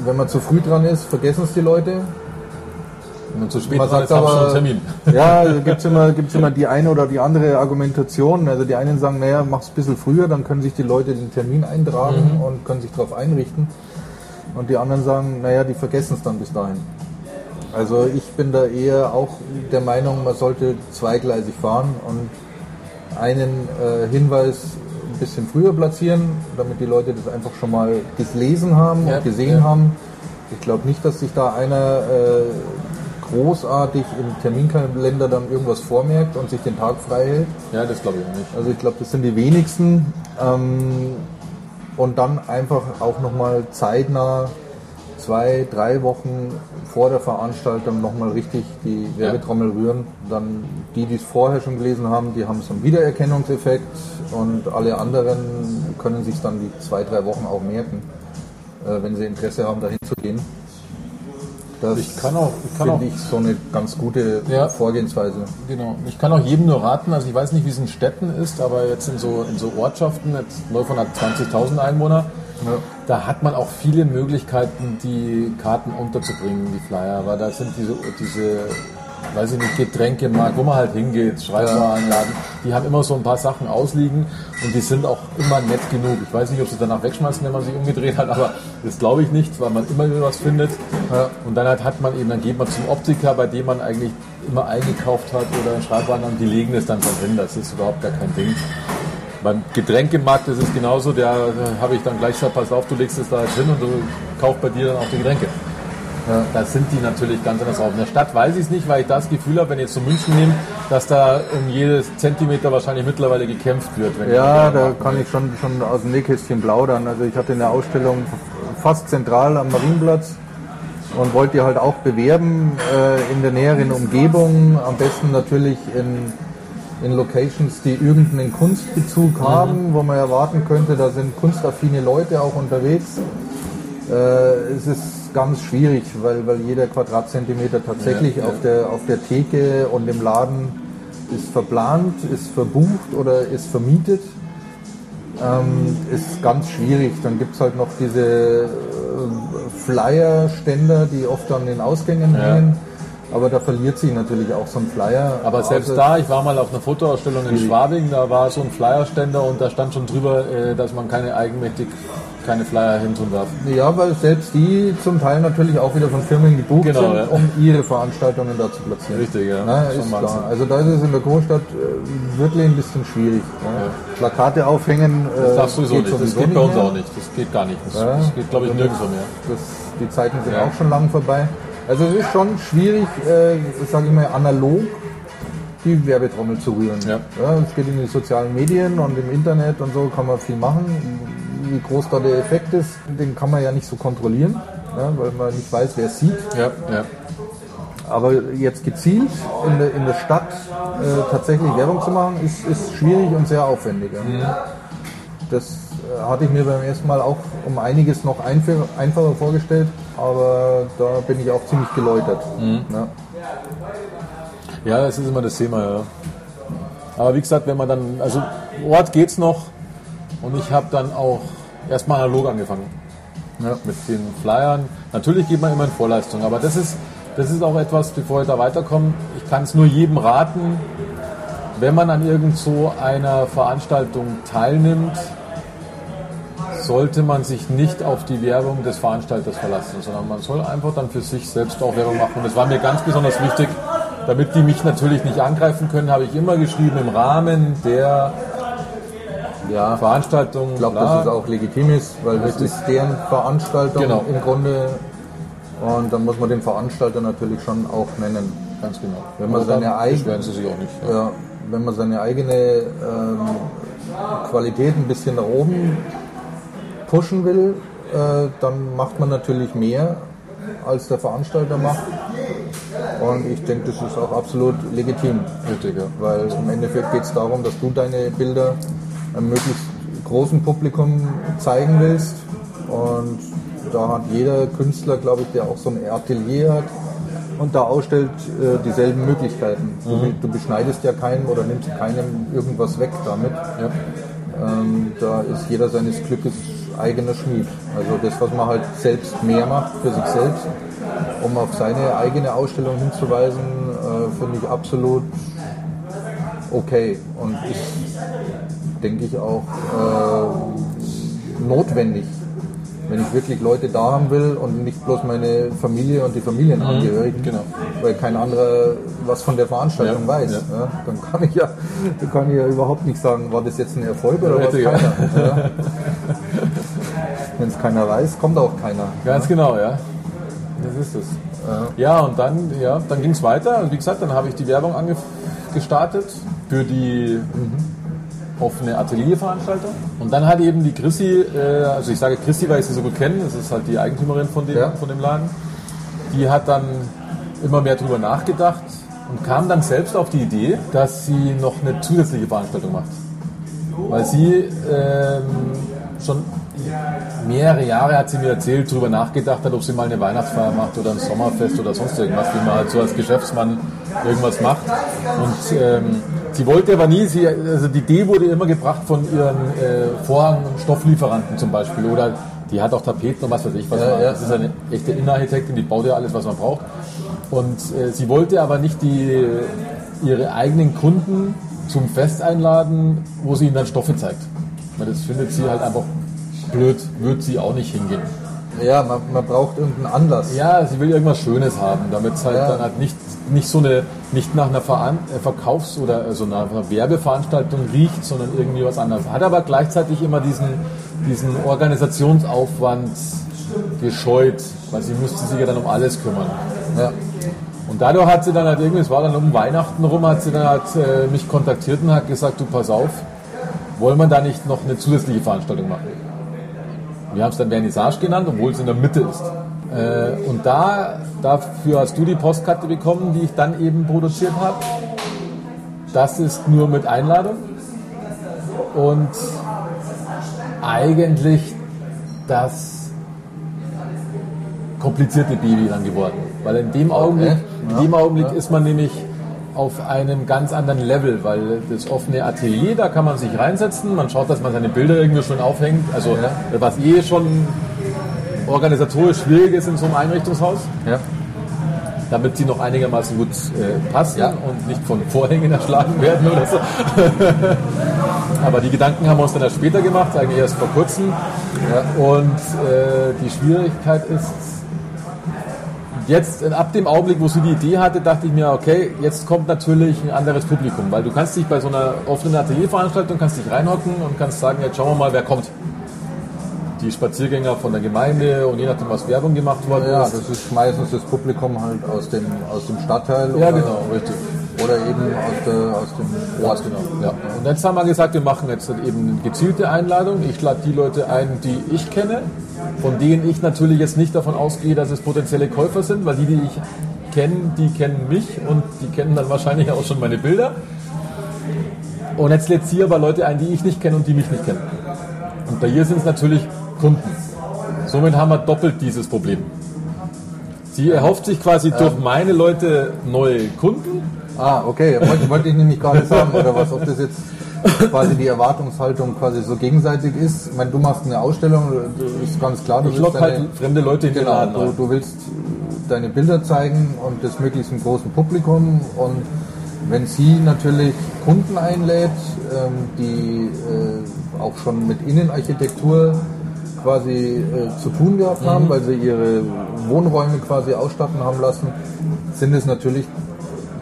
wenn man zu früh dran ist, vergessen es die Leute. Wenn man zu spät Man sagt aber, einen Termin. ja, gibt es immer, gibt's immer die eine oder die andere Argumentation. Also die einen sagen, naja, mach's ein bisschen früher, dann können sich die Leute den Termin eintragen und können sich darauf einrichten. Und die anderen sagen, naja, die vergessen es dann bis dahin. Also ich bin da eher auch der Meinung, man sollte zweigleisig fahren und einen äh, Hinweis ein bisschen früher platzieren, damit die Leute das einfach schon mal gelesen haben Ja, und gesehen ja. haben. Ich glaube nicht, dass sich da einer äh, großartig im Terminkalender dann irgendwas vormerkt und sich den Tag frei hält. Ja, das glaube ich auch nicht. Also ich glaube, das sind die wenigsten. Ähm, und dann einfach auch nochmal zeitnah zwei, drei Wochen vor der Veranstaltung nochmal richtig die Werbetrommel rühren. Dann die, die es vorher schon gelesen haben, die haben so einen Wiedererkennungseffekt und alle anderen können sich dann die zwei, drei Wochen auch merken, äh, wenn sie Interesse haben, dahin zu gehen. Das Ich kann auch, ich kann auch finde ich so eine ganz gute Ja. Vorgehensweise. Genau. Ich kann auch jedem nur raten, also ich weiß nicht, wie es in Städten ist, aber jetzt in so, in so Ortschaften, jetzt Neufern hat 20.000 Einwohner, da hat man auch viele Möglichkeiten, die Karten unterzubringen, die Flyer, weil da sind diese, diese weiß ich nicht, Getränkemarkt, wo man halt hingeht, Schreibwarenladen, die haben immer so ein paar Sachen ausliegen und die sind auch immer nett genug. Ich weiß nicht, ob sie danach wegschmeißen, wenn man sich umgedreht hat, aber das glaube ich nicht, weil man immer wieder was findet. Und dann halt hat man eben, dann geht man zum Optiker, bei dem man eigentlich immer eingekauft hat oder Schreibwarenladen, die legen das dann schon hin, das ist überhaupt gar kein Ding. Beim Getränkemarkt ist es genauso, der äh, habe ich dann gleich gesagt, pass auf, du legst es da jetzt hin und du kaufst bei dir dann auch die Getränke. Ja, da sind die natürlich ganz anders auf. In der Stadt weiß ich es nicht, weil ich das Gefühl habe, wenn ich jetzt so München nehme, dass da um jedes Zentimeter wahrscheinlich mittlerweile gekämpft wird. Ja, da kann ich schon, schon aus dem Nähkästchen plaudern. Also ich hatte eine Ausstellung fast zentral am Marienplatz und wollte die halt auch bewerben äh, in der näheren Umgebung. Am besten natürlich in, in Locations, die irgendeinen Kunstbezug haben, wo man erwarten könnte, da sind kunstaffine Leute auch unterwegs. Äh, es ist ganz schwierig, weil, weil jeder Quadratzentimeter tatsächlich Ja, ja. Auf, der, auf der Theke und im Laden ist verplant, ist verbucht oder ist vermietet. Ähm, ist ganz schwierig. Dann gibt es halt noch diese äh, Flyer-Ständer, die oft an den Ausgängen Ja. hängen. Aber da verliert sich natürlich auch so ein Flyer. Aber selbst da, ich war mal auf einer Fotoausstellung in Schwabing, da war so ein Flyerständer und da stand schon drüber, äh, dass man keine eigenmächtig keine Flyer hintun darf. Ja, weil selbst die zum Teil natürlich auch wieder von Firmen gebucht Genau, sind, ja. um ihre Veranstaltungen da zu platzieren. Richtig, ja. Na, ist Wahnsinn. klar. Also da ist es in der Großstadt äh, wirklich ein bisschen schwierig. Ja. Plakate aufhängen. Äh, Das darfst du sowieso geht nicht. Das geht bei uns auch nicht. Das geht gar nicht. Das, Ja. das geht, glaube ich, nirgendwo mehr. Das, die Zeiten sind Ja. auch schon lang vorbei. Also es ist schon schwierig, äh, sage ich mal, analog die Werbetrommel zu rühren. Ja. es geht in die sozialen Medien und im Internet und so kann man viel machen. Wie groß da der Effekt ist, den kann man ja nicht so kontrollieren, ja, weil man nicht weiß, wer es sieht. Ja, ja. Aber jetzt gezielt in der, in der Stadt äh, tatsächlich Werbung zu machen, ist, ist schwierig und sehr aufwendig. Mhm. Das äh, hatte ich mir beim ersten Mal auch um einiges noch einf- einfacher vorgestellt, aber da bin ich auch ziemlich geläutert. Mhm. Ja. Ja, das ist immer das Thema, ja. Aber wie gesagt, wenn man dann, also Ort geht's noch und ich habe dann auch erstmal analog angefangen. Ja. Mit den Flyern. Natürlich geht man immer in Vorleistung, aber das ist, das ist auch etwas, bevor ich da weiterkomme, ich kann es nur jedem raten, wenn man an irgend so einer Veranstaltung teilnimmt, sollte man sich nicht auf die Werbung des Veranstalters verlassen, sondern man soll einfach dann für sich selbst auch Werbung machen. Und das war mir ganz besonders wichtig, damit die mich natürlich nicht angreifen können, habe ich immer geschrieben im Rahmen der ja. Veranstaltung. Ich glaube, dass es auch legitim ist, weil das ist deren Veranstaltung Genau. im Grunde. Und dann muss man den Veranstalter natürlich schon auch nennen. ganz genau. Wenn man seine eigene- sie sich auch nicht. Ja. Ja, wenn man seine eigene ähm, Qualität ein bisschen nach oben pushen will, äh, dann macht man natürlich mehr, als der Veranstalter macht. Und ich denke, das ist auch absolut legitim, Richtig, ja. weil im Endeffekt geht es darum, dass du deine Bilder einem möglichst großen Publikum zeigen willst. Und da hat jeder Künstler, glaube ich, der auch so ein Atelier hat und da ausstellt, äh, dieselben Möglichkeiten. Du, du beschneidest ja keinen oder nimmst keinem irgendwas weg damit. Ja. Ähm, da ist jeder seines Glückes eigener Schmied. Also das, was man halt selbst mehr macht für sich selbst, um auf seine eigene Ausstellung hinzuweisen, äh, finde ich absolut okay und ist, denke ich, auch äh, notwendig. Wenn ich wirklich Leute da haben will und nicht bloß meine Familie und die Familienangehörigen, genau. weil kein anderer was von der Veranstaltung Ja, weiß. ja. Ja, dann kann ich ja, dann kann ich ja überhaupt nicht sagen, war das jetzt ein Erfolg oder was keiner. Wenn es keiner weiß, kommt auch keiner. Ganz genau, ja. Das ist es. Ja, und dann, ja, dann ging es weiter. Und wie gesagt, dann habe ich die Werbung ange gestartet für die offene Atelierveranstaltung. Und dann hat eben die Chrissy, äh, also ich sage Chrissy, weil ich sie so gut kenne, das ist halt die Eigentümerin von dem, Ja. von dem Laden, die hat dann immer mehr drüber nachgedacht und kam dann selbst auf die Idee, dass sie noch eine zusätzliche Veranstaltung macht. Weil sie ähm, schon mehrere Jahre hat sie mir erzählt, darüber nachgedacht hat, ob sie mal eine Weihnachtsfeier macht oder ein Sommerfest oder sonst irgendwas, wie man halt so als Geschäftsmann irgendwas macht. Und ähm, sie wollte aber nie, sie, also die Idee wurde immer gebracht von ihren äh, Vorhang- und Stofflieferanten zum Beispiel oder die hat auch Tapeten und was weiß ich was. Ja, man- ja. das ist eine echte Innenarchitektin, die baut ja alles, was man braucht. Und äh, sie wollte aber nicht die, ihre eigenen Kunden zum Fest einladen, wo sie ihnen dann Stoffe zeigt. Weil das findet sie halt einfach blöd, wird sie auch nicht hingehen. Ja, man, man braucht irgendeinen Anlass. Ja, sie will irgendwas Schönes haben, damit es halt Ja. dann halt nicht, nicht so eine, nicht nach einer Veran äh, Verkaufs- oder äh, so einer, einer Werbeveranstaltung riecht, sondern irgendwie was anderes. Hat aber gleichzeitig immer diesen, diesen Organisationsaufwand gescheut, weil sie müsste sich ja dann um alles kümmern. Ja. Und dadurch hat sie dann halt irgendwie, es war dann um Weihnachten rum, hat sie dann halt äh, mich kontaktiert und hat gesagt, du pass auf, wollen wir da nicht noch eine zusätzliche Veranstaltung machen? Wir haben es dann Vernissage genannt, obwohl es in der Mitte ist. Äh, und da, dafür hast du die Postkarte bekommen, die ich dann eben produziert habe. Das ist nur mit Einladung. Und eigentlich das komplizierte Baby dann geworden. Weil in dem Augenblick, in dem Augenblick ist man nämlich auf einem ganz anderen Level, weil das offene Atelier, da kann man sich reinsetzen, man schaut, dass man seine Bilder irgendwie schon aufhängt, also Ja. was eh schon organisatorisch schwierig ist in so einem Einrichtungshaus, Ja. damit sie noch einigermaßen gut äh, passen Ja. und nicht von Vorhängen erschlagen werden oder so. Aber die Gedanken haben wir uns dann erst später gemacht, eigentlich erst vor kurzem. Und äh, die Schwierigkeit ist, jetzt äh, ab dem Augenblick, wo sie die Idee hatte, dachte ich mir, okay, jetzt kommt natürlich ein anderes Publikum, weil du kannst dich bei so einer offenen Atelierveranstaltung kannst dich reinhocken und kannst sagen, jetzt schauen wir mal, wer kommt. Die Spaziergänger von der Gemeinde und je nachdem, was Werbung gemacht worden Ja, ist. das ist meistens das Publikum halt aus dem, aus dem Stadtteil. Ja, genau, richtig. Oder eben aus, der, aus dem Ort. Genau, ja. Und jetzt haben wir gesagt, wir machen jetzt eben eine gezielte Einladung. Ich lade die Leute ein, die ich kenne, von denen ich natürlich jetzt nicht davon ausgehe, dass es potenzielle Käufer sind, weil die, die ich kenne, die kennen mich und die kennen dann wahrscheinlich auch schon meine Bilder. Und jetzt lädt sie aber Leute ein, die ich nicht kenne und die mich nicht kennen. Und bei ihr sind es natürlich Kunden. Somit haben wir doppelt dieses Problem. Sie erhofft sich quasi durch meine Leute neue Kunden Ah, okay. Wollte, wollte ich nämlich gerade sagen, oder was, ob das jetzt quasi die Erwartungshaltung quasi so gegenseitig ist. Ich meine, du machst eine Ausstellung, ist ganz klar. Du Ich willst lock halt deine- fremde Leute in den Genau, Laden du, du willst deine Bilder zeigen und das möglichst im großen Publikum und wenn sie natürlich Kunden einlädt, ähm, die äh, auch schon mit Innenarchitektur quasi äh, zu tun gehabt Mhm. haben, weil sie ihre Wohnräume quasi ausstatten haben lassen, sind es natürlich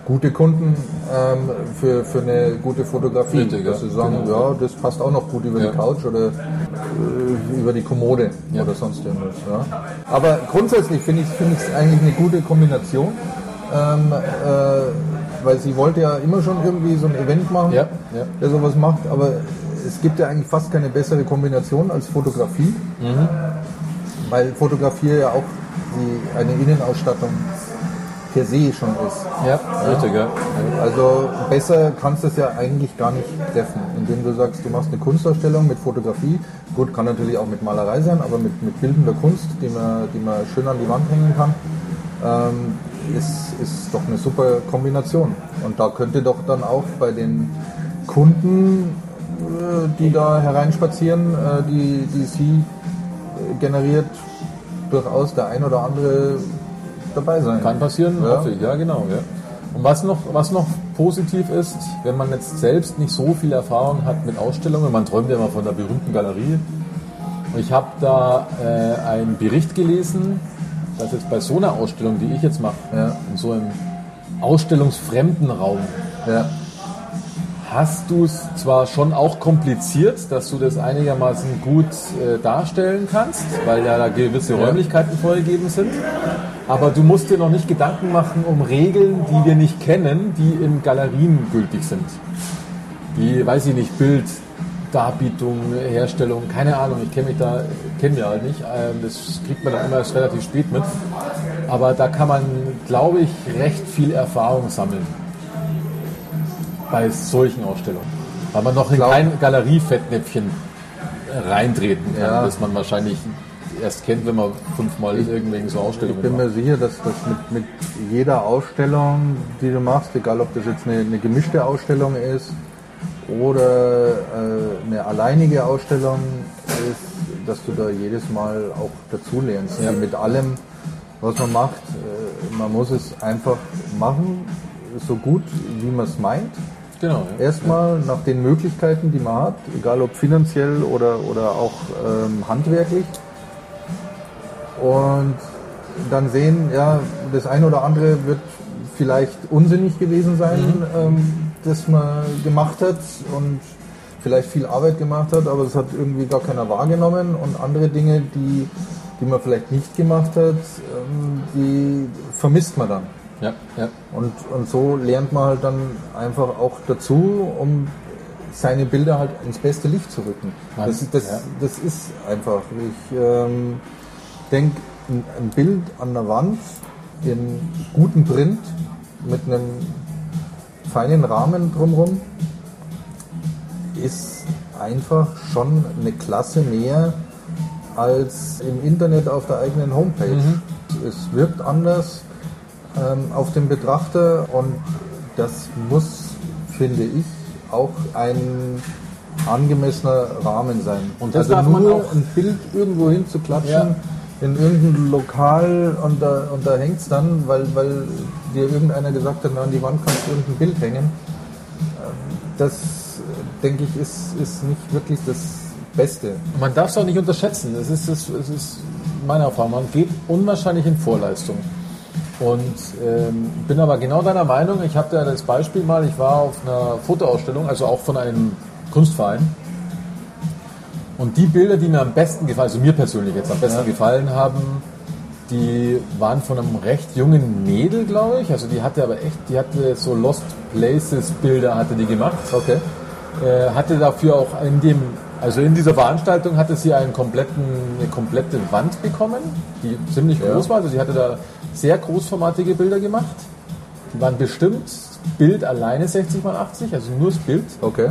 gute Kunden ähm, für, für eine gute Fotografie. Richtig, dass sie sagen, Genau. ja, das passt auch noch gut über Ja. die Couch oder äh, über die Kommode Ja. oder sonst irgendwas. Ja. Aber grundsätzlich finde ich es eigentlich eine gute Kombination, ähm, äh, weil sie wollte ja immer schon irgendwie so ein Event machen, ja. der sowas macht, aber es gibt ja eigentlich fast keine bessere Kombination als Fotografie, Mhm. weil Fotografie ja auch die, eine Innenausstattung per se schon ist. Ja, richtig, ja. Also besser kannst du es ja eigentlich gar nicht treffen, indem du sagst, du machst eine Kunstausstellung mit Fotografie. Gut, kann natürlich auch mit Malerei sein, aber mit, mit bildender Kunst, die man, die man schön an die Wand hängen kann, ähm, ist, ist doch eine super Kombination. Und da könnte doch dann auch bei den Kunden, die da hereinspazieren, äh, die, die sie äh, generiert, durchaus der ein oder andere dabei sein. Kann passieren, Ja. hoffe ich, ja genau. Ja. Und was noch, was noch positiv ist, wenn man jetzt selbst nicht so viel Erfahrung hat mit Ausstellungen, man träumt ja immer von der berühmten Galerie. Und ich habe da äh, einen Bericht gelesen, dass jetzt bei so einer Ausstellung, die ich jetzt mache, Ja. in so einem ausstellungsfremden Raum, Ja. Hast du es zwar schon auch kompliziert, dass du das einigermaßen gut äh, darstellen kannst, weil ja da gewisse Räumlichkeiten vorgegeben sind, aber du musst dir noch nicht Gedanken machen um Regeln, die wir nicht kennen, die in Galerien gültig sind. die, weiß ich nicht, Bild, Darbietung, Herstellung, keine Ahnung, ich kenne mich da, kenne wir halt nicht. Ähm, das kriegt man dann immer erst relativ spät mit. Aber da kann man, glaube ich, recht viel Erfahrung sammeln bei solchen Ausstellungen. Weil man noch in kein Galeriefettnäpfchen reintreten kann, Ja. das man wahrscheinlich erst kennt, wenn man fünfmal in irgendwelchen so Ich Ausstellungen bin war. mir sicher, dass das mit, mit jeder Ausstellung, die du machst, egal ob das jetzt eine, eine gemischte Ausstellung ist oder äh, eine alleinige Ausstellung ist, dass du da jedes Mal auch dazulernst. Ja. Mit allem, was man macht, äh, man muss es einfach machen, so gut, wie man es meint. Genau. Ja. Erstmal nach den Möglichkeiten, die man hat, egal ob finanziell oder, oder auch ähm, handwerklich. Und dann sehen, ja, das eine oder andere wird vielleicht unsinnig gewesen sein, ähm, das man gemacht hat und vielleicht viel Arbeit gemacht hat, aber es hat irgendwie gar keiner wahrgenommen und andere Dinge, die, die man vielleicht nicht gemacht hat, ähm, die vermisst man dann. Ja, ja. Und, und so lernt man halt dann einfach auch dazu, um seine Bilder halt ins beste Licht zu rücken. Mann, Das, ist- das, ja. das ist einfach. Ich ähm, denke, ein, ein Bild an der Wand in gutem Print mit einem feinen Rahmen drumherum ist einfach schon eine Klasse mehr als im Internet auf der eigenen Homepage. Mhm. Es wirkt anders ähm, auf den Betrachter und das muss, finde ich, auch ein angemessener Rahmen sein. Und das also nur auch- ein Bild irgendwo hin zu klatschen Ja. in irgendein Lokal und da, und da hängt es dann, weil, weil dir irgendeiner gesagt hat, na, an die Wand kannst du irgendein Bild hängen. Ähm, Das, denke ich, ist, ist nicht wirklich das Beste. Man darf es auch nicht unterschätzen. Es ist, es es ist meine Erfahrung. Man geht unwahrscheinlich in Vorleistung. Und ähm, bin aber genau deiner Meinung. Ich habe da das Beispiel mal. Ich war auf einer Fotoausstellung, also auch von einem Kunstverein. Und die Bilder, die mir am besten gefallen, also mir persönlich jetzt am besten Ja. gefallen haben, die waren von einem recht jungen Mädel, glaube ich. Also die hatte aber echt, die hatte so Lost Places Bilder hatte die gemacht. Okay. Äh, hatte dafür auch in dem, also in dieser Veranstaltung hatte sie einen kompletten, eine komplette Wand bekommen, die ziemlich Ja. groß war. Also sie hatte da sehr großformatige Bilder gemacht. Die waren bestimmt Bild alleine 60 mal 80, also nur das Bild. Okay.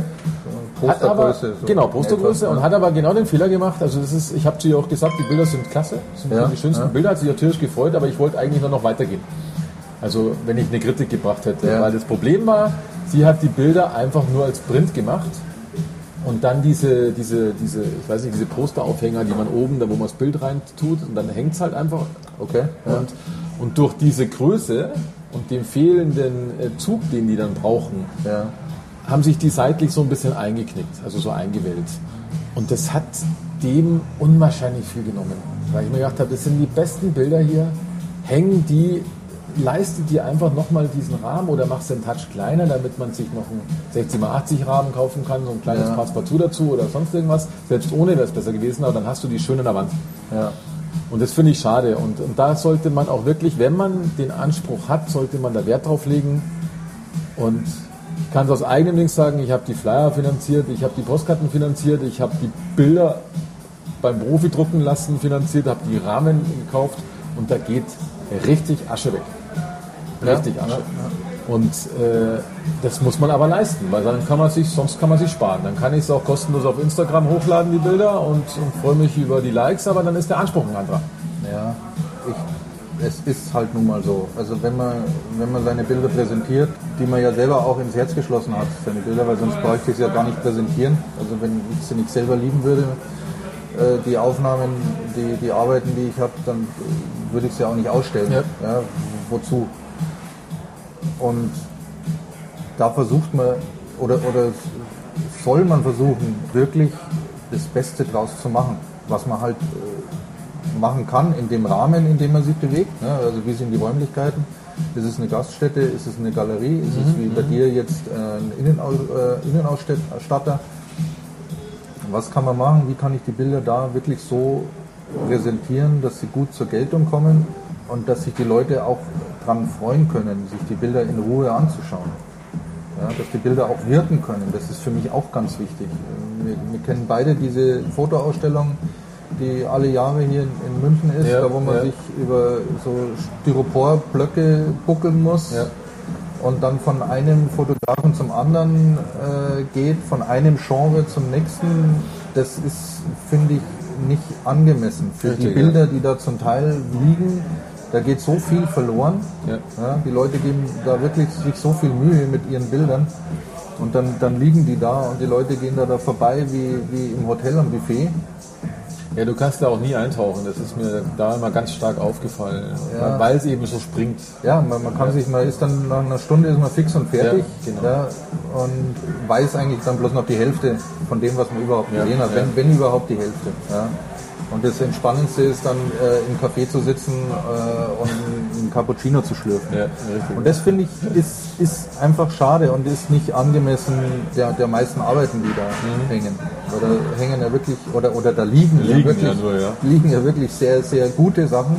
Hat aber, Postergröße. so genau, Postergröße etwa. und hat aber genau den Fehler gemacht. Also das ist, ich habe zu ihr auch gesagt, die Bilder sind klasse, das sind Ja, die schönsten ja. Bilder, hat sich natürlich gefreut, aber ich wollte eigentlich nur noch weitergehen. Also wenn ich eine Kritik gebracht hätte, Ja. weil das Problem war, sie hat die Bilder einfach nur als Print gemacht und dann diese, diese, diese, ich weiß nicht, diese Posteraufhänger, die man oben, da wo man das Bild rein tut und dann hängt es halt einfach Okay. Ja. und, und durch diese Größe und den fehlenden äh, Zug, den die dann brauchen, ja. haben sich die seitlich so ein bisschen eingeknickt, also so eingewellt. Und das hat dem unwahrscheinlich viel genommen. Weil ich mir gedacht habe, das sind die besten Bilder hier, hängen die, leistet die einfach nochmal diesen Rahmen oder machst den Touch kleiner, damit man sich noch einen 60x80 Rahmen kaufen kann, so ein kleines Ja. Passepartout dazu oder sonst irgendwas. Selbst ohne wäre es besser gewesen, aber dann hast du die schön in der Wand. ja. Und das finde ich schade. Und, und da sollte man auch wirklich, wenn man den Anspruch hat, sollte man da Wert drauf legen. Und ich kann es aus eigenem Ding sagen, ich habe die Flyer finanziert, ich habe die Postkarten finanziert, ich habe die Bilder beim Profi drucken lassen finanziert, habe die Rahmen gekauft und da geht richtig Asche weg. Richtig Ja, Und äh, das muss man aber leisten, weil dann kann man sich, sonst kann man sich sparen. Dann kann ich es auch kostenlos auf Instagram hochladen, die Bilder, und, und freue mich über die Likes, aber dann ist der Anspruch ein anderer. Ja, ich, es ist halt nun mal so. Also wenn man, wenn man seine Bilder präsentiert, die man ja selber auch ins Herz geschlossen hat, seine Bilder, weil sonst bräuchte ich sie ja gar nicht präsentieren. Also wenn ich sie nicht selber lieben würde, äh, die Aufnahmen, die, die Arbeiten, die ich habe, dann würde ich sie auch nicht ausstellen. Ja. Ja, wozu? Und da versucht man, oder, oder soll man versuchen, wirklich das Beste draus zu machen, was man halt äh, machen kann in dem Rahmen, in dem man sich bewegt. Ne? Also wie sind die Räumlichkeiten? Ist es eine Gaststätte? Ist es eine Galerie? Ist es wie bei dir jetzt äh, ein äh, Innenausstatter? Was kann man machen? Wie kann ich die Bilder da wirklich so präsentieren, dass sie gut zur Geltung kommen und dass sich die Leute auch dran freuen können, sich die Bilder in Ruhe anzuschauen? Ja, dass die Bilder auch wirken können, das ist für mich auch ganz wichtig. Wir, wir kennen beide diese Fotoausstellung, die alle Jahre hier in, in München ist, Ja, da wo man ja. sich über so Styroporblöcke buckeln muss und dann von einem Fotografen zum anderen äh, geht, von einem Genre zum nächsten, das ist, finde ich, nicht angemessen. Für die Richtig, Bilder, die da zum Teil liegen, da geht so viel verloren. Ja. Ja, die Leute geben da wirklich sich so viel Mühe mit ihren Bildern und dann, dann liegen die da und die Leute gehen da, da vorbei wie, wie im Hotel am Buffet. Ja, du kannst da auch nie eintauchen. Das ist mir da immer ganz stark aufgefallen, Ja. weil- es eben so springt. Ja, man, man kann sich, man ist dann nach einer Stunde ist man fix und fertig Ja, genau. ja, und weiß eigentlich dann bloß noch die Hälfte von dem, was man überhaupt Ja, gesehen hat, ja. wenn, wenn überhaupt die Hälfte. Und das Entspannendste ist dann äh, im Café zu sitzen äh, und einen Cappuccino zu schlürfen. Ja. Und das finde ich ist, ist einfach schade und ist nicht angemessen der, der meisten Arbeiten, die da hängen. Oder hängen ja wirklich, oder, oder da liegen, Mhm. Liegen ja wirklich, ja nur, ja. liegen ja wirklich sehr, sehr gute Sachen,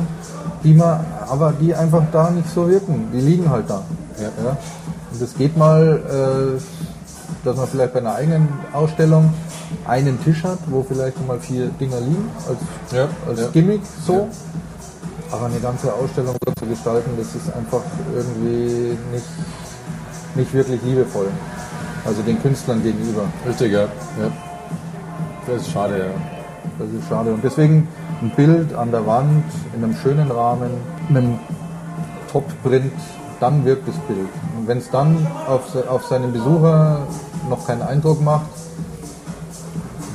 die man, aber die einfach da nicht so wirken. Die liegen halt da. Und es geht mal, äh, dass man vielleicht bei einer eigenen Ausstellung einen Tisch hat, wo vielleicht mal vier Dinger liegen, als, Ja, als ja. Gimmick so. Aber eine ganze Ausstellung so zu gestalten, das ist einfach irgendwie nicht, nicht wirklich liebevoll. Also den Künstlern gegenüber. Richtig, ja. ja. Das ist schade, ja. Das ist schade. Und deswegen ein Bild an der Wand in einem schönen Rahmen, mit einem Top-Print, dann wirkt das Bild. Und wenn es dann auf, auf seinen Besucher noch keinen Eindruck macht,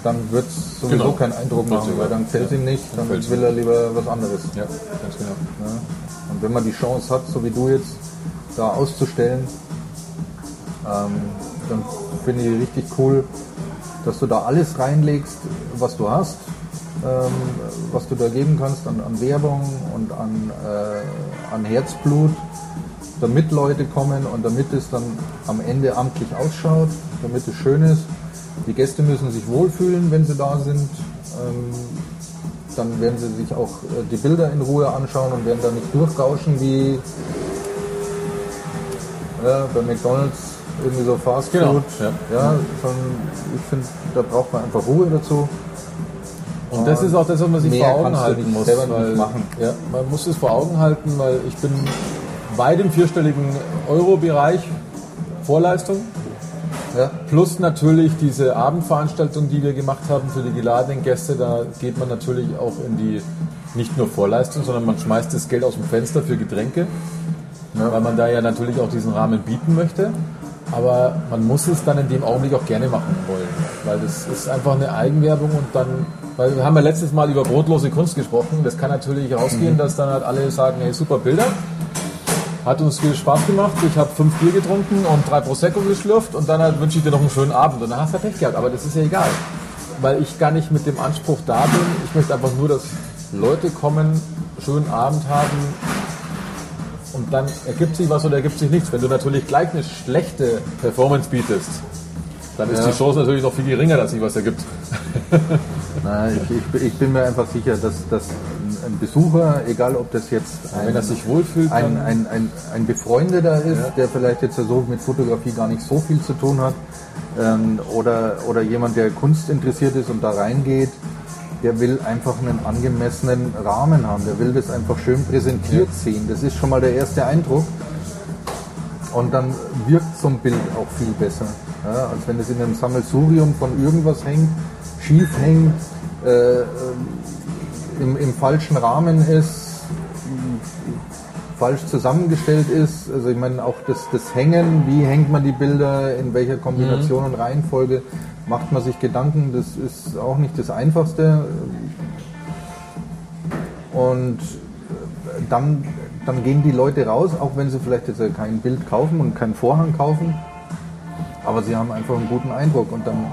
dann wird es sowieso Genau. keinen Eindruck machen, weil ja. dann gefällt es ihm nicht, dann fällt's will er lieber was anderes. Ja, ganz genau. Ja. Und wenn man die Chance hat, so wie du jetzt, da auszustellen, ähm, dann finde ich richtig cool, dass du da alles reinlegst, was du hast, ähm, was du da geben kannst an, an Werbung und an, äh, an Herzblut, damit Leute kommen und damit es dann am Ende amtlich ausschaut, damit es schön ist. Die Gäste müssen sich wohlfühlen, wenn sie da sind. Ähm, dann werden sie sich auch äh, die Bilder in Ruhe anschauen und werden da nicht durchgauschen wie ja, bei McDonalds irgendwie so Fast Food. Genau, ja. ja ich finde, da braucht man einfach Ruhe dazu. Und das ist auch das, was man sich vor Augen halten muss. weil. Ja, man muss es vor Augen halten, weil ich bin bei dem vierstelligen Euro-Bereich Vorleistung. Ja, Plus natürlich diese Abendveranstaltung, die wir gemacht haben für die geladenen Gäste, da geht man natürlich auch in die nicht nur Vorleistung, sondern man schmeißt das Geld aus dem Fenster für Getränke, Ja. weil man da ja natürlich auch diesen Rahmen bieten möchte. Aber man muss es dann in dem Augenblick auch gerne machen wollen, weil das ist einfach eine Eigenwerbung und dann, weil wir haben ja letztes Mal über brotlose Kunst gesprochen, das kann natürlich rausgehen, dass dann halt alle sagen, hey, super Bilder, hat uns viel Spaß gemacht. Ich habe fünf Bier getrunken und drei Prosecco geschlürft und dann halt wünsche ich dir noch einen schönen Abend. Und dann hast du Pech gehabt. Aber das ist ja egal. Weil ich gar nicht mit dem Anspruch da bin. Ich möchte einfach nur, dass Leute kommen, schönen Abend haben und dann ergibt sich was oder ergibt sich nichts. Wenn du natürlich gleich eine schlechte Performance bietest, dann ist Ja. die Chance natürlich noch viel geringer, dass sich was ergibt. Nein, ich, ich, ich bin mir einfach sicher, dass, dass ein Besucher, egal ob das jetzt Wenn ein, er sich wohlfühlt, ein, ein, ein, ein Befreundeter ist, Ja. der vielleicht jetzt so mit Fotografie gar nicht so viel zu tun hat, ähm, oder, oder jemand, der Kunst interessiert ist und da reingeht, der will einfach einen angemessenen Rahmen haben. Der will das einfach schön präsentiert sehen. Das ist schon mal der erste Eindruck. Und dann wirkt so ein Bild auch viel besser. Ja, als wenn es in einem Sammelsurium von irgendwas hängt, schief hängt, äh, ähm, im, im falschen Rahmen ist, falsch zusammengestellt ist. Also ich meine auch das, das Hängen, wie hängt man die Bilder, in welcher Kombination und Reihenfolge, macht man sich Gedanken, das ist auch nicht das Einfachste. Und äh, dann, dann gehen die Leute raus, auch wenn sie vielleicht jetzt kein Bild kaufen und keinen Vorhang kaufen, aber sie haben einfach einen guten Eindruck und dann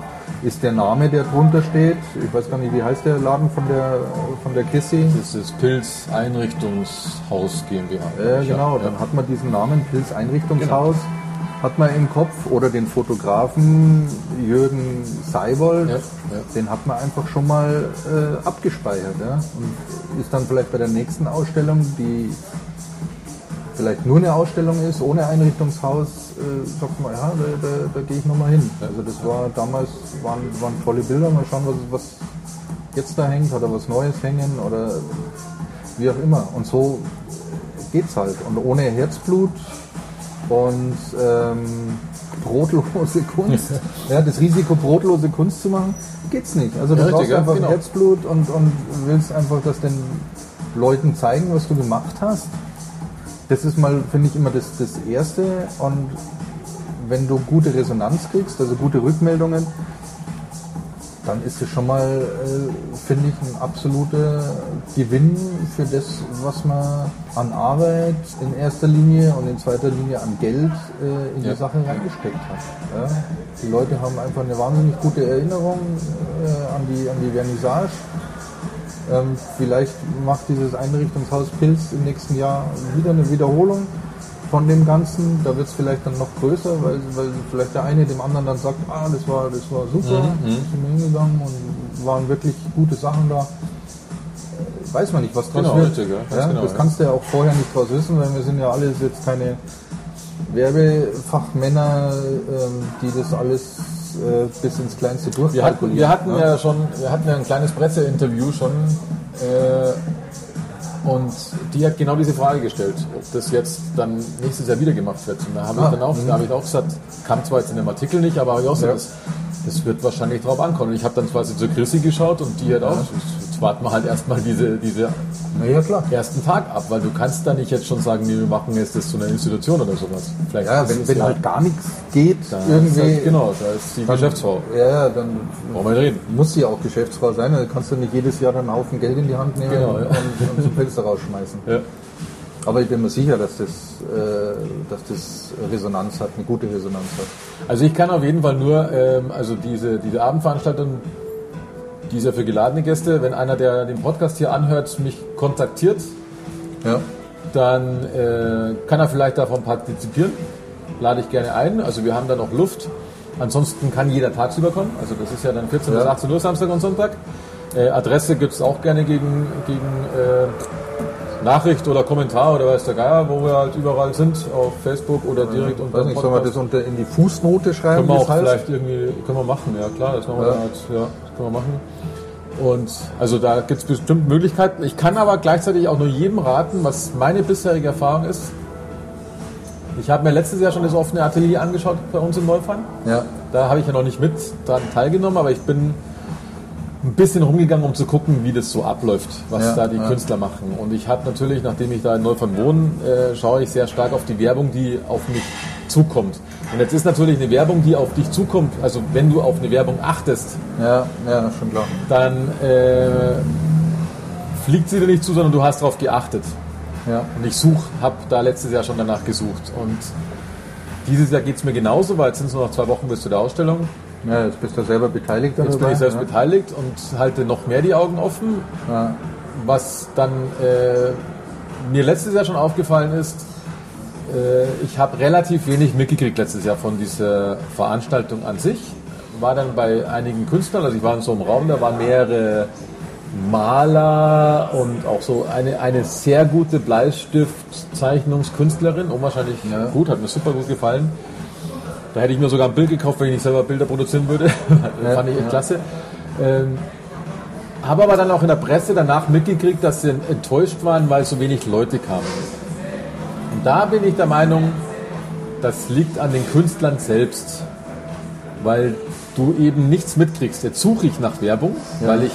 ist der Name, der drunter steht, ich weiß gar nicht, wie heißt der Laden von der, von der Chrissy? das ist Pilz Einrichtungshaus GmbH. Ja, genau, dann hat man diesen Namen Pilz Einrichtungshaus, hat man im Kopf oder den Fotografen Jürgen Seibold, Ja, ja. den hat man einfach schon mal äh, abgespeichert ja? und ist dann vielleicht bei der nächsten Ausstellung, die vielleicht nur eine Ausstellung ist, ohne Einrichtungshaus, äh, sagt man, ja, da, da, da gehe ich nochmal hin. Also das war damals, waren, waren tolle Bilder, mal schauen, was, was jetzt da hängt, oder was Neues hängen oder wie auch immer. Und so geht's halt. Und ohne Herzblut und ähm, brotlose Kunst, ja, das Risiko brotlose Kunst zu machen, geht's nicht. Also du Ja, brauchst richtig, einfach genau. Herzblut und, und willst einfach, dass den Leuten zeigen, was du gemacht hast. Das ist mal, finde ich, immer das, das Erste. Und wenn du gute Resonanz kriegst, also gute Rückmeldungen, dann ist es schon mal, äh, finde ich, ein absoluter Gewinn für das, was man an Arbeit in erster Linie und in zweiter Linie an Geld äh, in Ja. die Sache reingesteckt hat. Die Leute haben einfach eine wahnsinnig gute Erinnerung äh, an, die, an die Vernissage. Ähm, vielleicht macht dieses Einrichtungshaus Pilz im nächsten Jahr wieder eine Wiederholung von dem Ganzen. Da wird es vielleicht dann noch größer, weil, weil vielleicht der eine dem anderen dann sagt, ah, das war, das war super, Mhm, sind wir hingegangen und waren wirklich gute Sachen da. Weiß man nicht, was draus Genau, wird. richtig, ja, ja, genau, das ja. kannst du ja auch vorher nicht draus wissen, weil wir sind ja alles jetzt keine Werbefachmänner, ähm, die das alles äh, bis ins Kleinste Wir hatten, wir hatten ne? ja schon, wir hatten ja ein kleines Presseinterview schon äh, und die hat genau diese Frage gestellt, ob das jetzt dann nächstes Jahr wieder gemacht wird. Und da habe ich Ah, dann auch, da habe ich auch gesagt, kam zwar jetzt in dem Artikel nicht, aber habe ich auch gesagt, Ja. das, das wird wahrscheinlich drauf ankommen. Und ich habe dann quasi zur Chrissy geschaut und die hat auch, jetzt warten wir halt erstmal diese, diese ja, ersten Tag ab, weil du kannst da nicht jetzt schon sagen, nee, wir machen jetzt das zu einer Institution oder sowas. Vielleicht Ja, wenn, wenn ja- halt gar nichts geht, irgendwie. Ist halt, genau, da ist die dann, Geschäftsfrau. Ja, dann Brauchen wir reden. muss sie auch Geschäftsfrau sein. Da kannst du nicht jedes Jahr dann einen Haufen Geld in die Hand nehmen Genau, und, ja. und, und zum Fenster rausschmeißen. Ja. Aber ich bin mir sicher, dass das, äh, dass das Resonanz hat, eine gute Resonanz hat. Also ich kann auf jeden Fall nur, ähm, also diese, diese Abendveranstaltung, die ist ja für geladene Gäste, wenn einer, der den Podcast hier anhört, mich kontaktiert, Ja. dann äh, kann er vielleicht davon partizipieren. Lade ich gerne ein. Also wir haben da noch Luft. Ansonsten kann jeder tagsüber kommen. Also das ist ja dann 14 bis Ja. 18 Uhr Samstag und Sonntag. Äh, Adresse gibt es auch gerne gegen, gegen äh, Nachricht oder Kommentar oder weiß der Geier, wo wir halt überall sind, auf Facebook oder direkt unter Weiß dem nicht, sollen wir das unter in die Fußnote schreiben, können wir auch heißt? vielleicht irgendwie, können wir machen, ja klar, das machen wir Ja. dann halt, ja, können wir machen. Und also da gibt es bestimmt Möglichkeiten. Ich kann aber gleichzeitig auch nur jedem raten, was meine bisherige Erfahrung ist. Ich habe mir letztes Jahr schon das offene Atelier angeschaut bei uns in Neufahren. Ja. Da habe ich ja noch nicht mit dran teilgenommen, aber ich bin ein bisschen rumgegangen, um zu gucken, wie das so abläuft, was Ja, da die ja. Künstler machen. Und ich habe natürlich, nachdem ich da in Neufahren wohne, äh, schaue ich sehr stark auf die Werbung, die auf mich zukommt. Und jetzt ist natürlich eine Werbung, die auf dich zukommt, also wenn du auf eine Werbung achtest, Ja, ja, schon klar. dann äh, fliegt sie dir nicht zu, sondern du hast darauf geachtet. Ja. Und ich suche, habe da letztes Jahr schon danach gesucht. Und dieses Jahr geht es mir genauso, weil jetzt sind es nur noch zwei Wochen bis zu der Ausstellung. ja, jetzt bist du selber beteiligt Jetzt bin ich selbst ja. beteiligt und halte noch mehr die Augen offen. Ja. Was dann äh, mir letztes Jahr schon aufgefallen ist, ich habe relativ wenig mitgekriegt letztes Jahr von dieser Veranstaltung an sich. War dann bei einigen Künstlern, also ich war in so einem Raum, da waren mehrere Maler und auch so eine, eine sehr gute Bleistiftzeichnungskünstlerin, unwahrscheinlich Ja. gut, hat mir super gut gefallen. Da hätte ich mir sogar ein Bild gekauft, wenn ich nicht selber Bilder produzieren würde. Ja, Fand ich echt klasse. Ähm, habe aber dann auch in der Presse danach mitgekriegt, dass sie enttäuscht waren, weil so wenig Leute kamen. Und da bin ich der Meinung, das liegt an den Künstlern selbst, weil du eben nichts mitkriegst. Jetzt suche ich nach Werbung, weil ich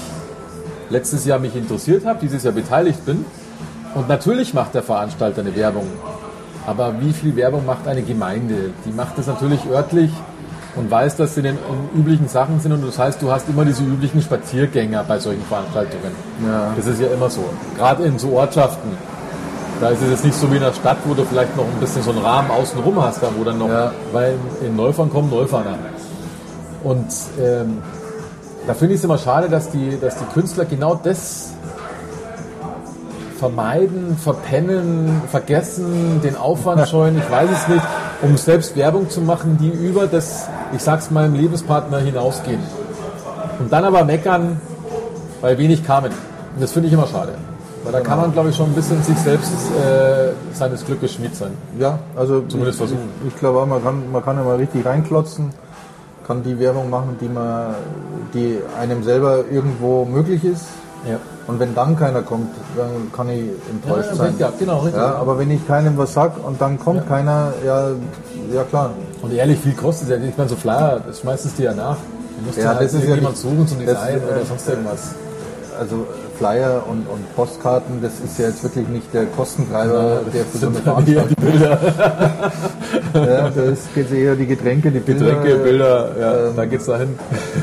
letztes Jahr mich interessiert habe, dieses Jahr beteiligt bin. Und natürlich macht der Veranstalter eine Werbung. Aber wie viel Werbung macht eine Gemeinde? Die macht es natürlich örtlich und weiß, dass sie in den üblichen Sachen sind. Und das heißt, du hast immer diese üblichen Spaziergänger bei solchen Veranstaltungen. Ja. Das ist ja immer so. Gerade in so Ortschaften. Da ist es jetzt nicht so wie in der Stadt, wo du vielleicht noch ein bisschen so einen Rahmen außenrum hast, da wo dann noch, Ja. weil in Neufahren kommen Neufahrer. Und ähm, da finde ich es immer schade, dass die, dass die Künstler genau das vermeiden, verpennen, vergessen, den Aufwand scheuen, ich weiß es nicht, um selbst Werbung zu machen, die über das, ich sag's meinem Lebenspartner hinausgehen. Und dann aber meckern, weil wenig kamen. Und das finde ich immer schade. Weil da kann man, glaube ich, schon ein bisschen sich selbst äh, seines Glückes Schmied sein. Ja, also Zumindest ich, versuchen. Ich, ich glaube auch, man kann, man kann immer richtig reinklotzen, kann die Werbung machen, die man, die einem selber irgendwo möglich ist. Ja. Und wenn dann keiner kommt, dann kann ich enttäuscht Ja, sein. ja, genau, richtig. Ja, aber wenn ich keinem was sag und dann kommt keiner, ja, ja klar. Und ehrlich, viel kostet ja. Ich meine, so Flyer, das schmeißt es dir ja nach. Du musst Ja, ja, halt das ist ja nicht- suchen zum das- Design äh, oder sonst irgendwas. Also Flyer und, und Postkarten, das ist ja jetzt wirklich nicht der Kostentreiber, der für so eine eher die Veranstaltung. Bilder, Ja, das geht eher die Getränke, die Bilder. Getränke, Bilder, ja, ähm, da geht's dahin.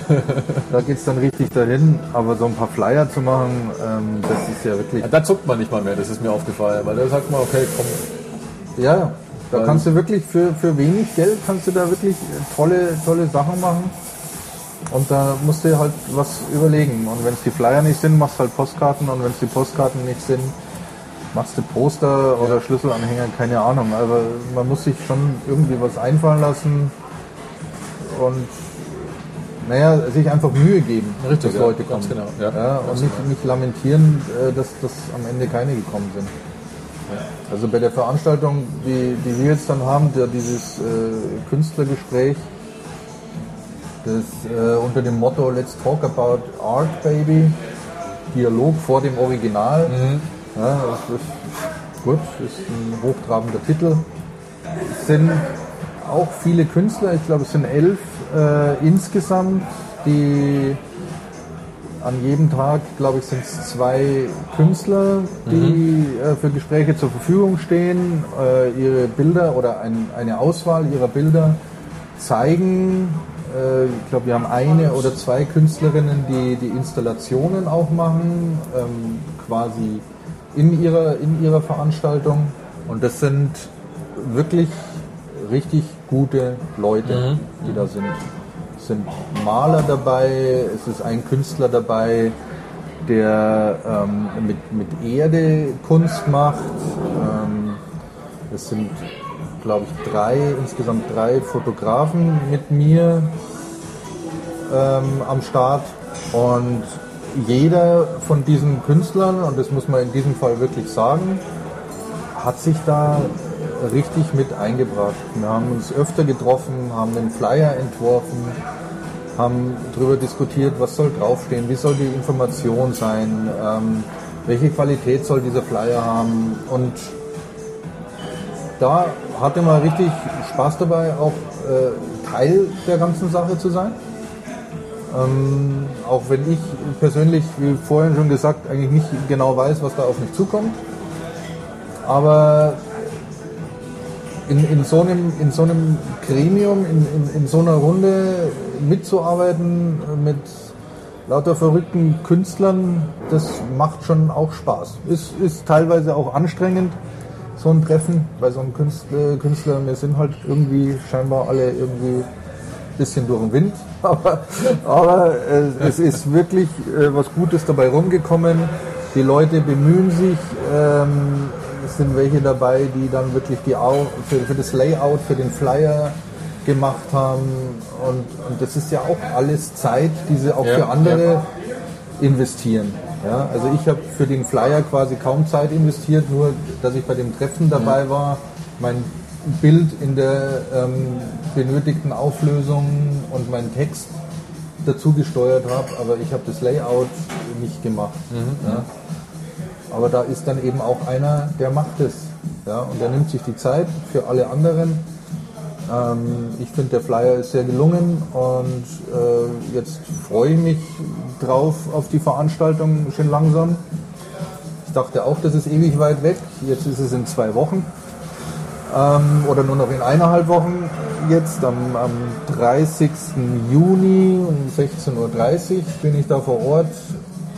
Da geht es dann richtig dahin. Aber so ein paar Flyer zu machen, ähm, das ist ja wirklich. Ja, da zuckt man nicht mal mehr, das ist mir aufgefallen, weil da sagt man, okay, komm, Ja, da kannst du wirklich für, für wenig Geld kannst du da wirklich tolle, tolle Sachen machen. Und da musst du dir halt was überlegen. Und wenn es die Flyer nicht sind, machst du halt Postkarten. Und wenn es die Postkarten nicht sind, machst du Poster oder Schlüsselanhänger, keine Ahnung. Aber man muss sich schon irgendwie was einfallen lassen. Und naja, sich einfach Mühe geben, Richtig, dass ja, Leute kommen. ganz genau, ja. Ja, und nicht, genau. nicht lamentieren, äh, dass, dass am Ende keine gekommen sind. Also bei der Veranstaltung, die, die wir jetzt dann haben, der, dieses äh, Künstlergespräch, das äh, unter dem Motto Let's Talk About Art Baby, Dialog vor dem Original. Ja, das ist gut, ist ein hochtrabender Titel. Es sind auch viele Künstler, ich glaube es sind elf äh, insgesamt, die an jedem Tag, glaube ich, sind es zwei Künstler, die äh, für Gespräche zur Verfügung stehen, äh, ihre Bilder oder ein, eine Auswahl ihrer Bilder zeigen. Äh, ich glaube, wir haben eine oder zwei Künstlerinnen, die die Installationen auch machen, ähm, quasi in ihrer, in ihrer Veranstaltung. Und das sind wirklich richtig gute Leute, die da sind. Es sind Maler dabei, es ist ein Künstler dabei, der ähm, mit, mit Erde Kunst macht. Ähm, es sind, glaube ich, drei, insgesamt drei Fotografen mit mir ähm, am Start. Und jeder von diesen Künstlern, und das muss man in diesem Fall wirklich sagen, hat sich da richtig mit eingebracht. Wir haben uns öfter getroffen, haben den Flyer entworfen, haben darüber diskutiert, was soll draufstehen, wie soll die Information sein, ähm, welche Qualität soll dieser Flyer haben. Und da hatte man richtig Spaß dabei, auch äh, Teil der ganzen Sache zu sein. Ähm, auch wenn ich persönlich, wie vorhin schon gesagt, eigentlich nicht genau weiß, was da auf mich zukommt. Aber in, in, so, einem, in so einem Gremium, in, in, in so einer Runde mitzuarbeiten mit lauter verrückten Künstlern, das macht schon auch Spaß. Ist, ist teilweise auch anstrengend, so ein Treffen, bei so einem Künstler, Künstler, wir sind halt irgendwie scheinbar alle irgendwie ein bisschen durch den Wind, aber, aber äh, es ist wirklich äh, was Gutes dabei rumgekommen. Die Leute bemühen sich, ähm, es sind welche dabei, die dann wirklich die Au für, für das Layout, für den Flyer gemacht haben und, und das ist ja auch alles Zeit, die sie auch Ja, für andere ja. investieren. Ja, also ich habe für den Flyer quasi kaum Zeit investiert, nur dass ich bei dem Treffen dabei war, mein Bild in der ähm, benötigten Auflösung und meinen Text dazu gesteuert habe, aber ich habe das Layout nicht gemacht. Ja. Aber da ist dann eben auch einer, der macht es. Ja, und der nimmt sich die Zeit für alle anderen. Ähm, ich finde, der Flyer ist sehr gelungen und äh, jetzt freue ich mich drauf auf die Veranstaltung schon langsam. Ich dachte auch, das ist ewig weit weg. Jetzt ist es in zwei Wochen ähm, oder nur noch in eineinhalb Wochen. Jetzt am, am 30. Juni um 16.30 Uhr bin ich da vor Ort.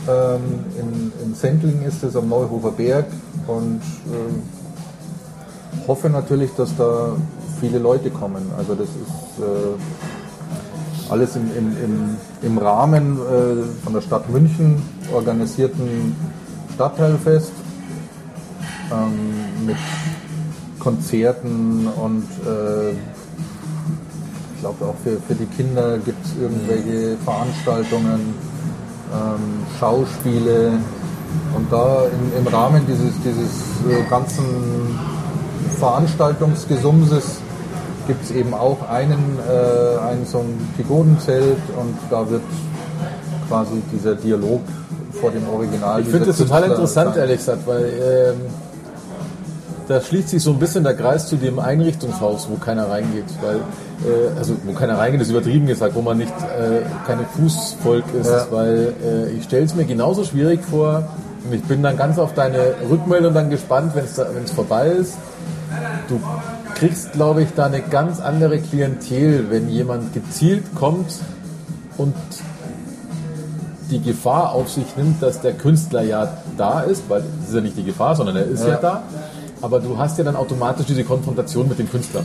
Ähm, in, in Sendling ist es am Neuhofer Berg und äh, hoffe natürlich, dass da viele Leute kommen. Also das ist äh, alles im, im, im, im Rahmen äh, von der Stadt München organisierten Stadtteilfest ähm, mit Konzerten und äh, ich glaube auch für, für die Kinder gibt es irgendwelche Veranstaltungen, ähm, Schauspiele, Und da im, im Rahmen dieses, dieses äh, ganzen Veranstaltungsgesumses gibt es eben auch einen, äh, einen so ein Pigodenzelt und da wird quasi dieser Dialog vor dem Original. Ich finde das total interessant, ehrlich gesagt, weil ähm, da schließt sich so ein bisschen der Kreis zu dem Einrichtungshaus, wo keiner reingeht, weil äh, also wo keiner reingeht, ist übertrieben gesagt, wo man nicht äh, keine Fußvolk ist, ja. weil äh, ich stelle es mir genauso schwierig vor und ich bin dann ganz auf deine Rückmeldung dann gespannt, wenn es vorbei ist. Du kriegst, glaube ich, da eine ganz andere Klientel, wenn jemand gezielt kommt und die Gefahr auf sich nimmt, dass der Künstler ja da ist, weil das ist ja nicht die Gefahr, sondern er ist ja, ja da. Aber du hast ja dann automatisch diese Konfrontation mit dem Künstler.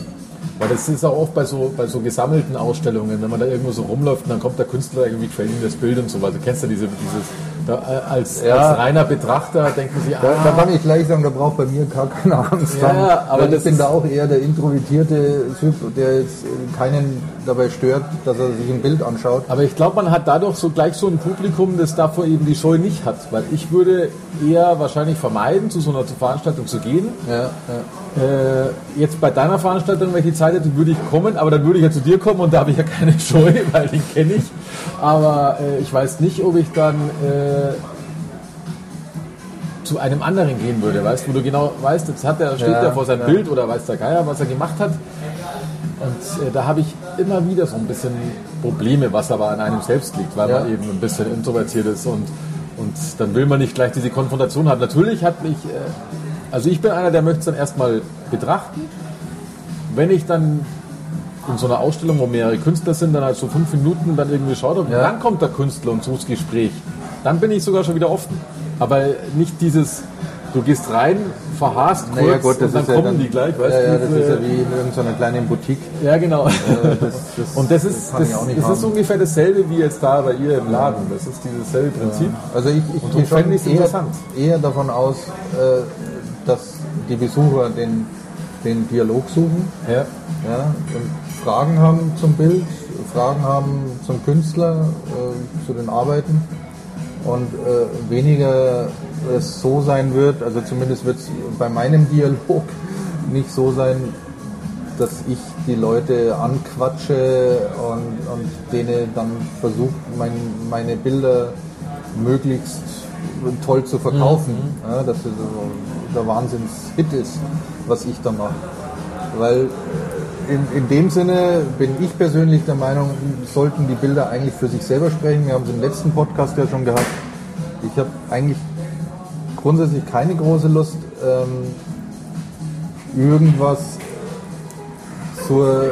Weil das ist auch oft bei so, bei so gesammelten Ausstellungen, wenn man da irgendwo so rumläuft und dann kommt der Künstler irgendwie training das Bild und so weiter. Du kennst ja diese, dieses, da, äh, als, ja. als, reiner Betrachter sich, da, ah, da kann ich gleich sagen, da braucht bei mir gar keine Angst ja, haben. Aber ich bin da auch eher der introvertierte Typ, der jetzt keinen dabei stört, dass er sich ein Bild anschaut. Aber ich glaube, man hat dadurch so gleich so ein Publikum, das davor eben die Scheu nicht hat. Weil ich würde eher wahrscheinlich vermeiden, zu so einer Veranstaltung zu gehen. Ja, äh, jetzt bei deiner Veranstaltung, welche Zeit hätte, würde ich kommen, aber dann würde ich ja zu dir kommen und da habe ich ja keine Scheu, weil den kenne ich. Aber äh, ich weiß nicht, ob ich dann äh, zu einem anderen gehen würde, weißt wo du genau weißt, jetzt hat er, steht ja, er vor seinem ja. Bild oder weiß der Geier, was er gemacht hat. Und äh, da habe ich immer wieder so ein bisschen Probleme, was aber an einem selbst liegt, weil ja. man eben ein bisschen introvertiert ist und, und dann will man nicht gleich diese Konfrontation haben. Natürlich hat mich, äh, also ich bin einer, der möchte es dann erstmal betrachten. Wenn ich dann in so einer Ausstellung, wo mehrere Künstler sind, dann halt so fünf Minuten dann irgendwie schaut und ja. dann kommt der Künstler und so das Gespräch. Dann bin ich sogar schon wieder offen. Aber nicht dieses, du gehst rein, verhast kurz naja, gut, und dann kommen ja dann, die gleich, weißt ja, ja, das ist ja wie in irgendeiner kleinen Boutique. Ja, genau. Äh, das, das, und das ist, das, das ist ungefähr dasselbe wie jetzt da bei ihr im Laden. Das ist dieses selbe Prinzip. Also ich, ich gehe schon eher, eher, davon aus, äh, dass die Besucher den, den Dialog suchen ja. Ja, und Fragen haben zum Bild, Fragen haben zum Künstler, äh, zu den Arbeiten und äh, weniger es so sein wird, also zumindest wird es bei meinem Dialog nicht so sein, dass ich die Leute anquatsche und, und denen dann versuche, mein, meine Bilder möglichst toll zu verkaufen, mhm. ja, dass es so der Wahnsinns-Hit ist, was ich da mache. Weil in, in dem Sinne bin ich persönlich der Meinung, sollten die Bilder eigentlich für sich selber sprechen. Wir haben es im letzten Podcast ja schon gehabt. Ich habe eigentlich grundsätzlich keine große Lust, ähm, irgendwas zur,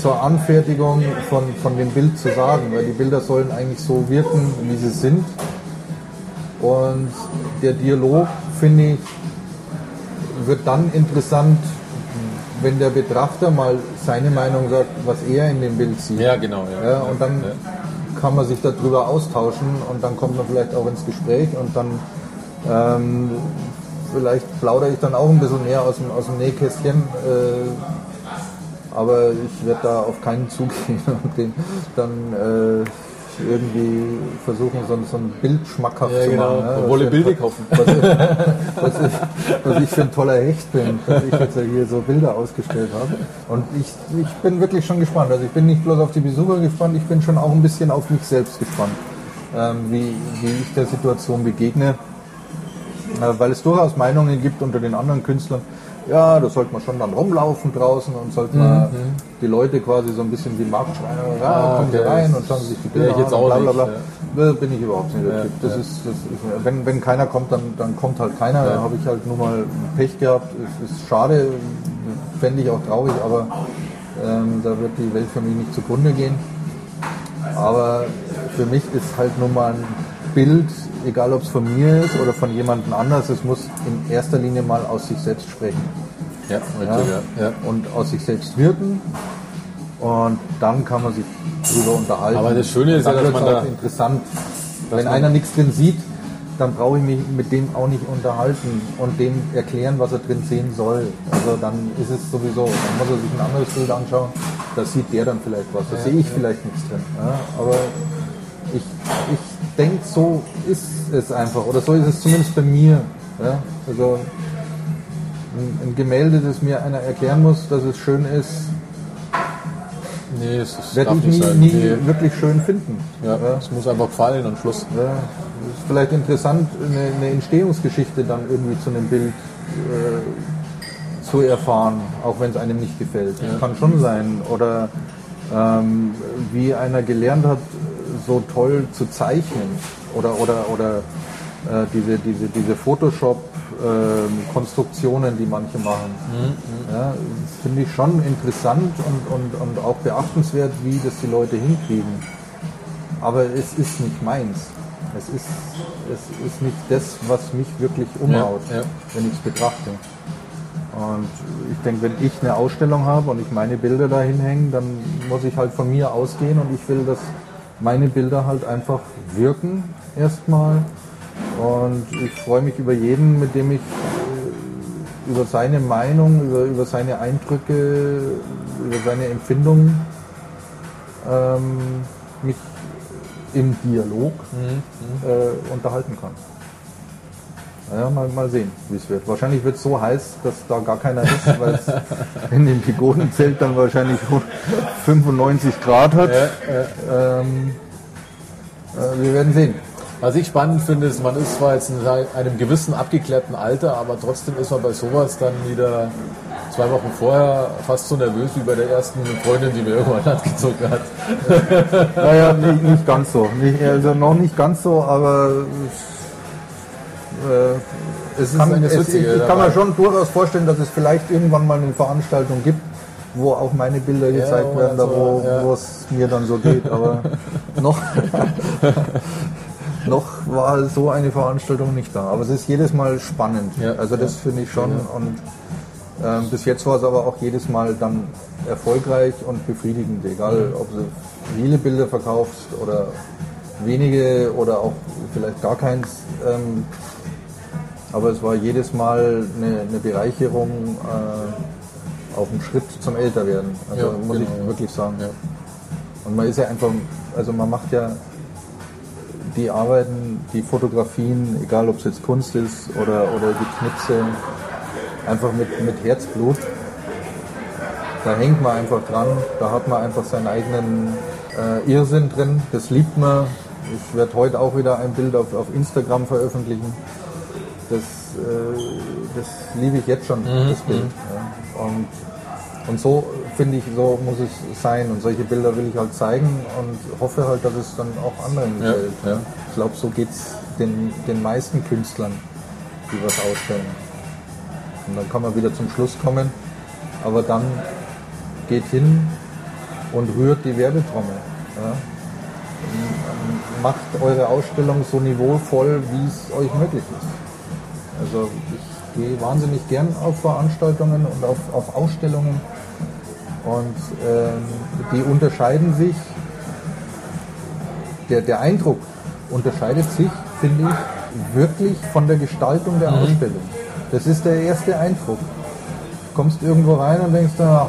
zur Anfertigung von, von dem Bild zu sagen, weil die Bilder sollen eigentlich so wirken, wie sie sind. Und der Dialog, finde ich, wird dann interessant, wenn der Betrachter mal seine Meinung sagt, was er in dem Bild sieht. Ja, genau. Ja, ja und dann ja. kann man sich darüber austauschen und dann kommt man vielleicht auch ins Gespräch und dann ähm, vielleicht plaudere ich dann auch ein bisschen mehr aus dem, aus dem Nähkästchen. Äh, aber ich werde da auf keinen Zug gehen und den dann äh, irgendwie versuchen, so, so ein Bild schmackhaft ja, zu genau. machen. Ja, Wolle Bilder kaufen. Was ich, was, ich, was ich für ein toller Hecht bin, dass ich jetzt hier so Bilder ausgestellt habe. Und ich, ich bin wirklich schon gespannt. Also ich bin nicht bloß auf die Besucher gespannt, ich bin schon auch ein bisschen auf mich selbst gespannt, ähm, wie, wie ich der Situation begegne weil es durchaus Meinungen gibt unter den anderen Künstlern, ja, da sollte man schon dann rumlaufen draußen und sollte man mhm. die Leute quasi so ein wie Marktschreiner, ja, ah, kommen sie rein und schauen sich die Bilder ich jetzt an, auch bla, bla, bla. Nicht, Bin ich überhaupt nicht der ja, Typ. Das ja. ist, das ist, wenn, wenn keiner kommt, dann, dann kommt halt keiner. Ja. Da habe ich halt nur mal Pech gehabt. Es ist schade, fände ich auch traurig, aber ähm, da wird die Welt für mich nicht zugrunde gehen. Aber für mich ist halt nur mal ein Bild egal ob es von mir ist oder von jemandem anders, es muss in erster Linie mal aus sich selbst sprechen. Ja, richtig, ja. ja. Und aus sich selbst wirken. Und dann kann man sich darüber unterhalten. Aber das Schöne ist ja, dass man da interessant. Wenn einer nichts drin sieht, dann brauche ich mich mit dem auch nicht unterhalten und dem erklären, was er drin sehen soll. Also dann ist es sowieso, dann muss er sich ein anderes Bild anschauen, da sieht der dann vielleicht was, da ja, sehe ich ja. vielleicht nichts drin. Ja, aber ich, ich denke, so ist es einfach. Oder so ist es zumindest bei mir. Ja? Also ein, ein Gemälde, das mir einer erklären muss, dass es schön ist, Nee, es werde ich nie, nie Nee. wirklich schön finden. Ja, Ja. es muss einfach gefallen und Schluss. Ja, es ist vielleicht interessant, eine, eine Entstehungsgeschichte dann irgendwie zu einem Bild äh, zu erfahren, auch wenn es einem nicht gefällt. Das Ja. kann schon sein. Oder ähm, wie einer gelernt hat, so toll zu zeichnen. Oder, oder, oder äh, diese, diese, diese Photoshop-Konstruktionen, die manche machen. Ja, das finde ich schon interessant und, und, und auch beachtenswert, wie das die Leute hinkriegen. Aber es ist nicht meins. Es ist, es ist nicht das, was mich wirklich umhaut, Ja, ja. wenn ich es betrachte. Und ich denke, wenn ich eine Ausstellung habe und ich meine Bilder da hinhänge, dann muss ich halt von mir ausgehen und ich will, dass meine Bilder halt einfach wirken erstmal. Und ich freue mich über jeden, mit dem ich äh, über seine Meinung, über, über seine Eindrücke, über seine Empfindungen ähm, mich im Dialog äh, unterhalten kann. Ja, mal, mal sehen, wie es wird. Wahrscheinlich wird es so heiß, dass da gar keiner ist, weil es in dem Pagodenzelt dann wahrscheinlich 95 Grad hat. Ähm, äh, wir werden sehen. Was ich spannend finde, ist, man ist zwar jetzt in einem gewissen abgeklärten Alter, aber trotzdem ist man bei sowas dann wieder zwei Wochen vorher fast so nervös wie bei der ersten Freundin, die mir irgendwann angezogen hat. Naja, nicht, nicht ganz so. Nicht, also noch nicht ganz so, aber äh, es kann, eigentlich das es, ich, ich kann mir schon durchaus vorstellen, dass es vielleicht irgendwann mal eine Veranstaltung gibt, wo auch meine Bilder gezeigt wo werden, da wo ja. es mir dann so geht. Aber noch, noch war so eine Veranstaltung nicht da. Aber es ist jedes Mal spannend. Ja, also das ja. finde ich schon. Und ähm, bis jetzt war es aber auch jedes Mal dann erfolgreich und befriedigend, egal ob du viele Bilder verkaufst oder wenige oder auch vielleicht gar keins. Ähm, aber es war jedes Mal eine, eine Bereicherung äh, auf dem Schritt zum Älterwerden. Also Ja, muss genau, ich wirklich sagen. Ja. Und man ist ja einfach, also man macht ja die Arbeiten, die Fotografien, egal ob es jetzt Kunst ist oder, oder die Knipse, einfach mit, mit Herzblut. Da hängt man einfach dran, da hat man einfach seinen eigenen äh, Irrsinn drin, das liebt man. Ich werde heute auch wieder ein Bild auf, auf Instagram veröffentlichen. Das, äh, das liebe ich jetzt schon, das Bild. Ja. Und, und so finde ich, so muss es sein. Und solche Bilder will ich halt zeigen und hoffe halt, dass es dann auch anderen Ja, gefällt. ja. Ich glaube, so geht es den, den meisten Künstlern, die was ausstellen. Und dann kann man wieder zum Schluss kommen. Aber dann geht hin und rührt die Werbetrommel. Ja. Macht eure Ausstellung so niveauvoll, wie es euch möglich ist. Also ich gehe wahnsinnig gern auf Veranstaltungen und auf, auf Ausstellungen. Und ähm, die unterscheiden sich, der, der Eindruck unterscheidet sich, finde ich, wirklich von der Gestaltung der Ausstellung. Das ist der erste Eindruck. Du kommst irgendwo rein und denkst, ach,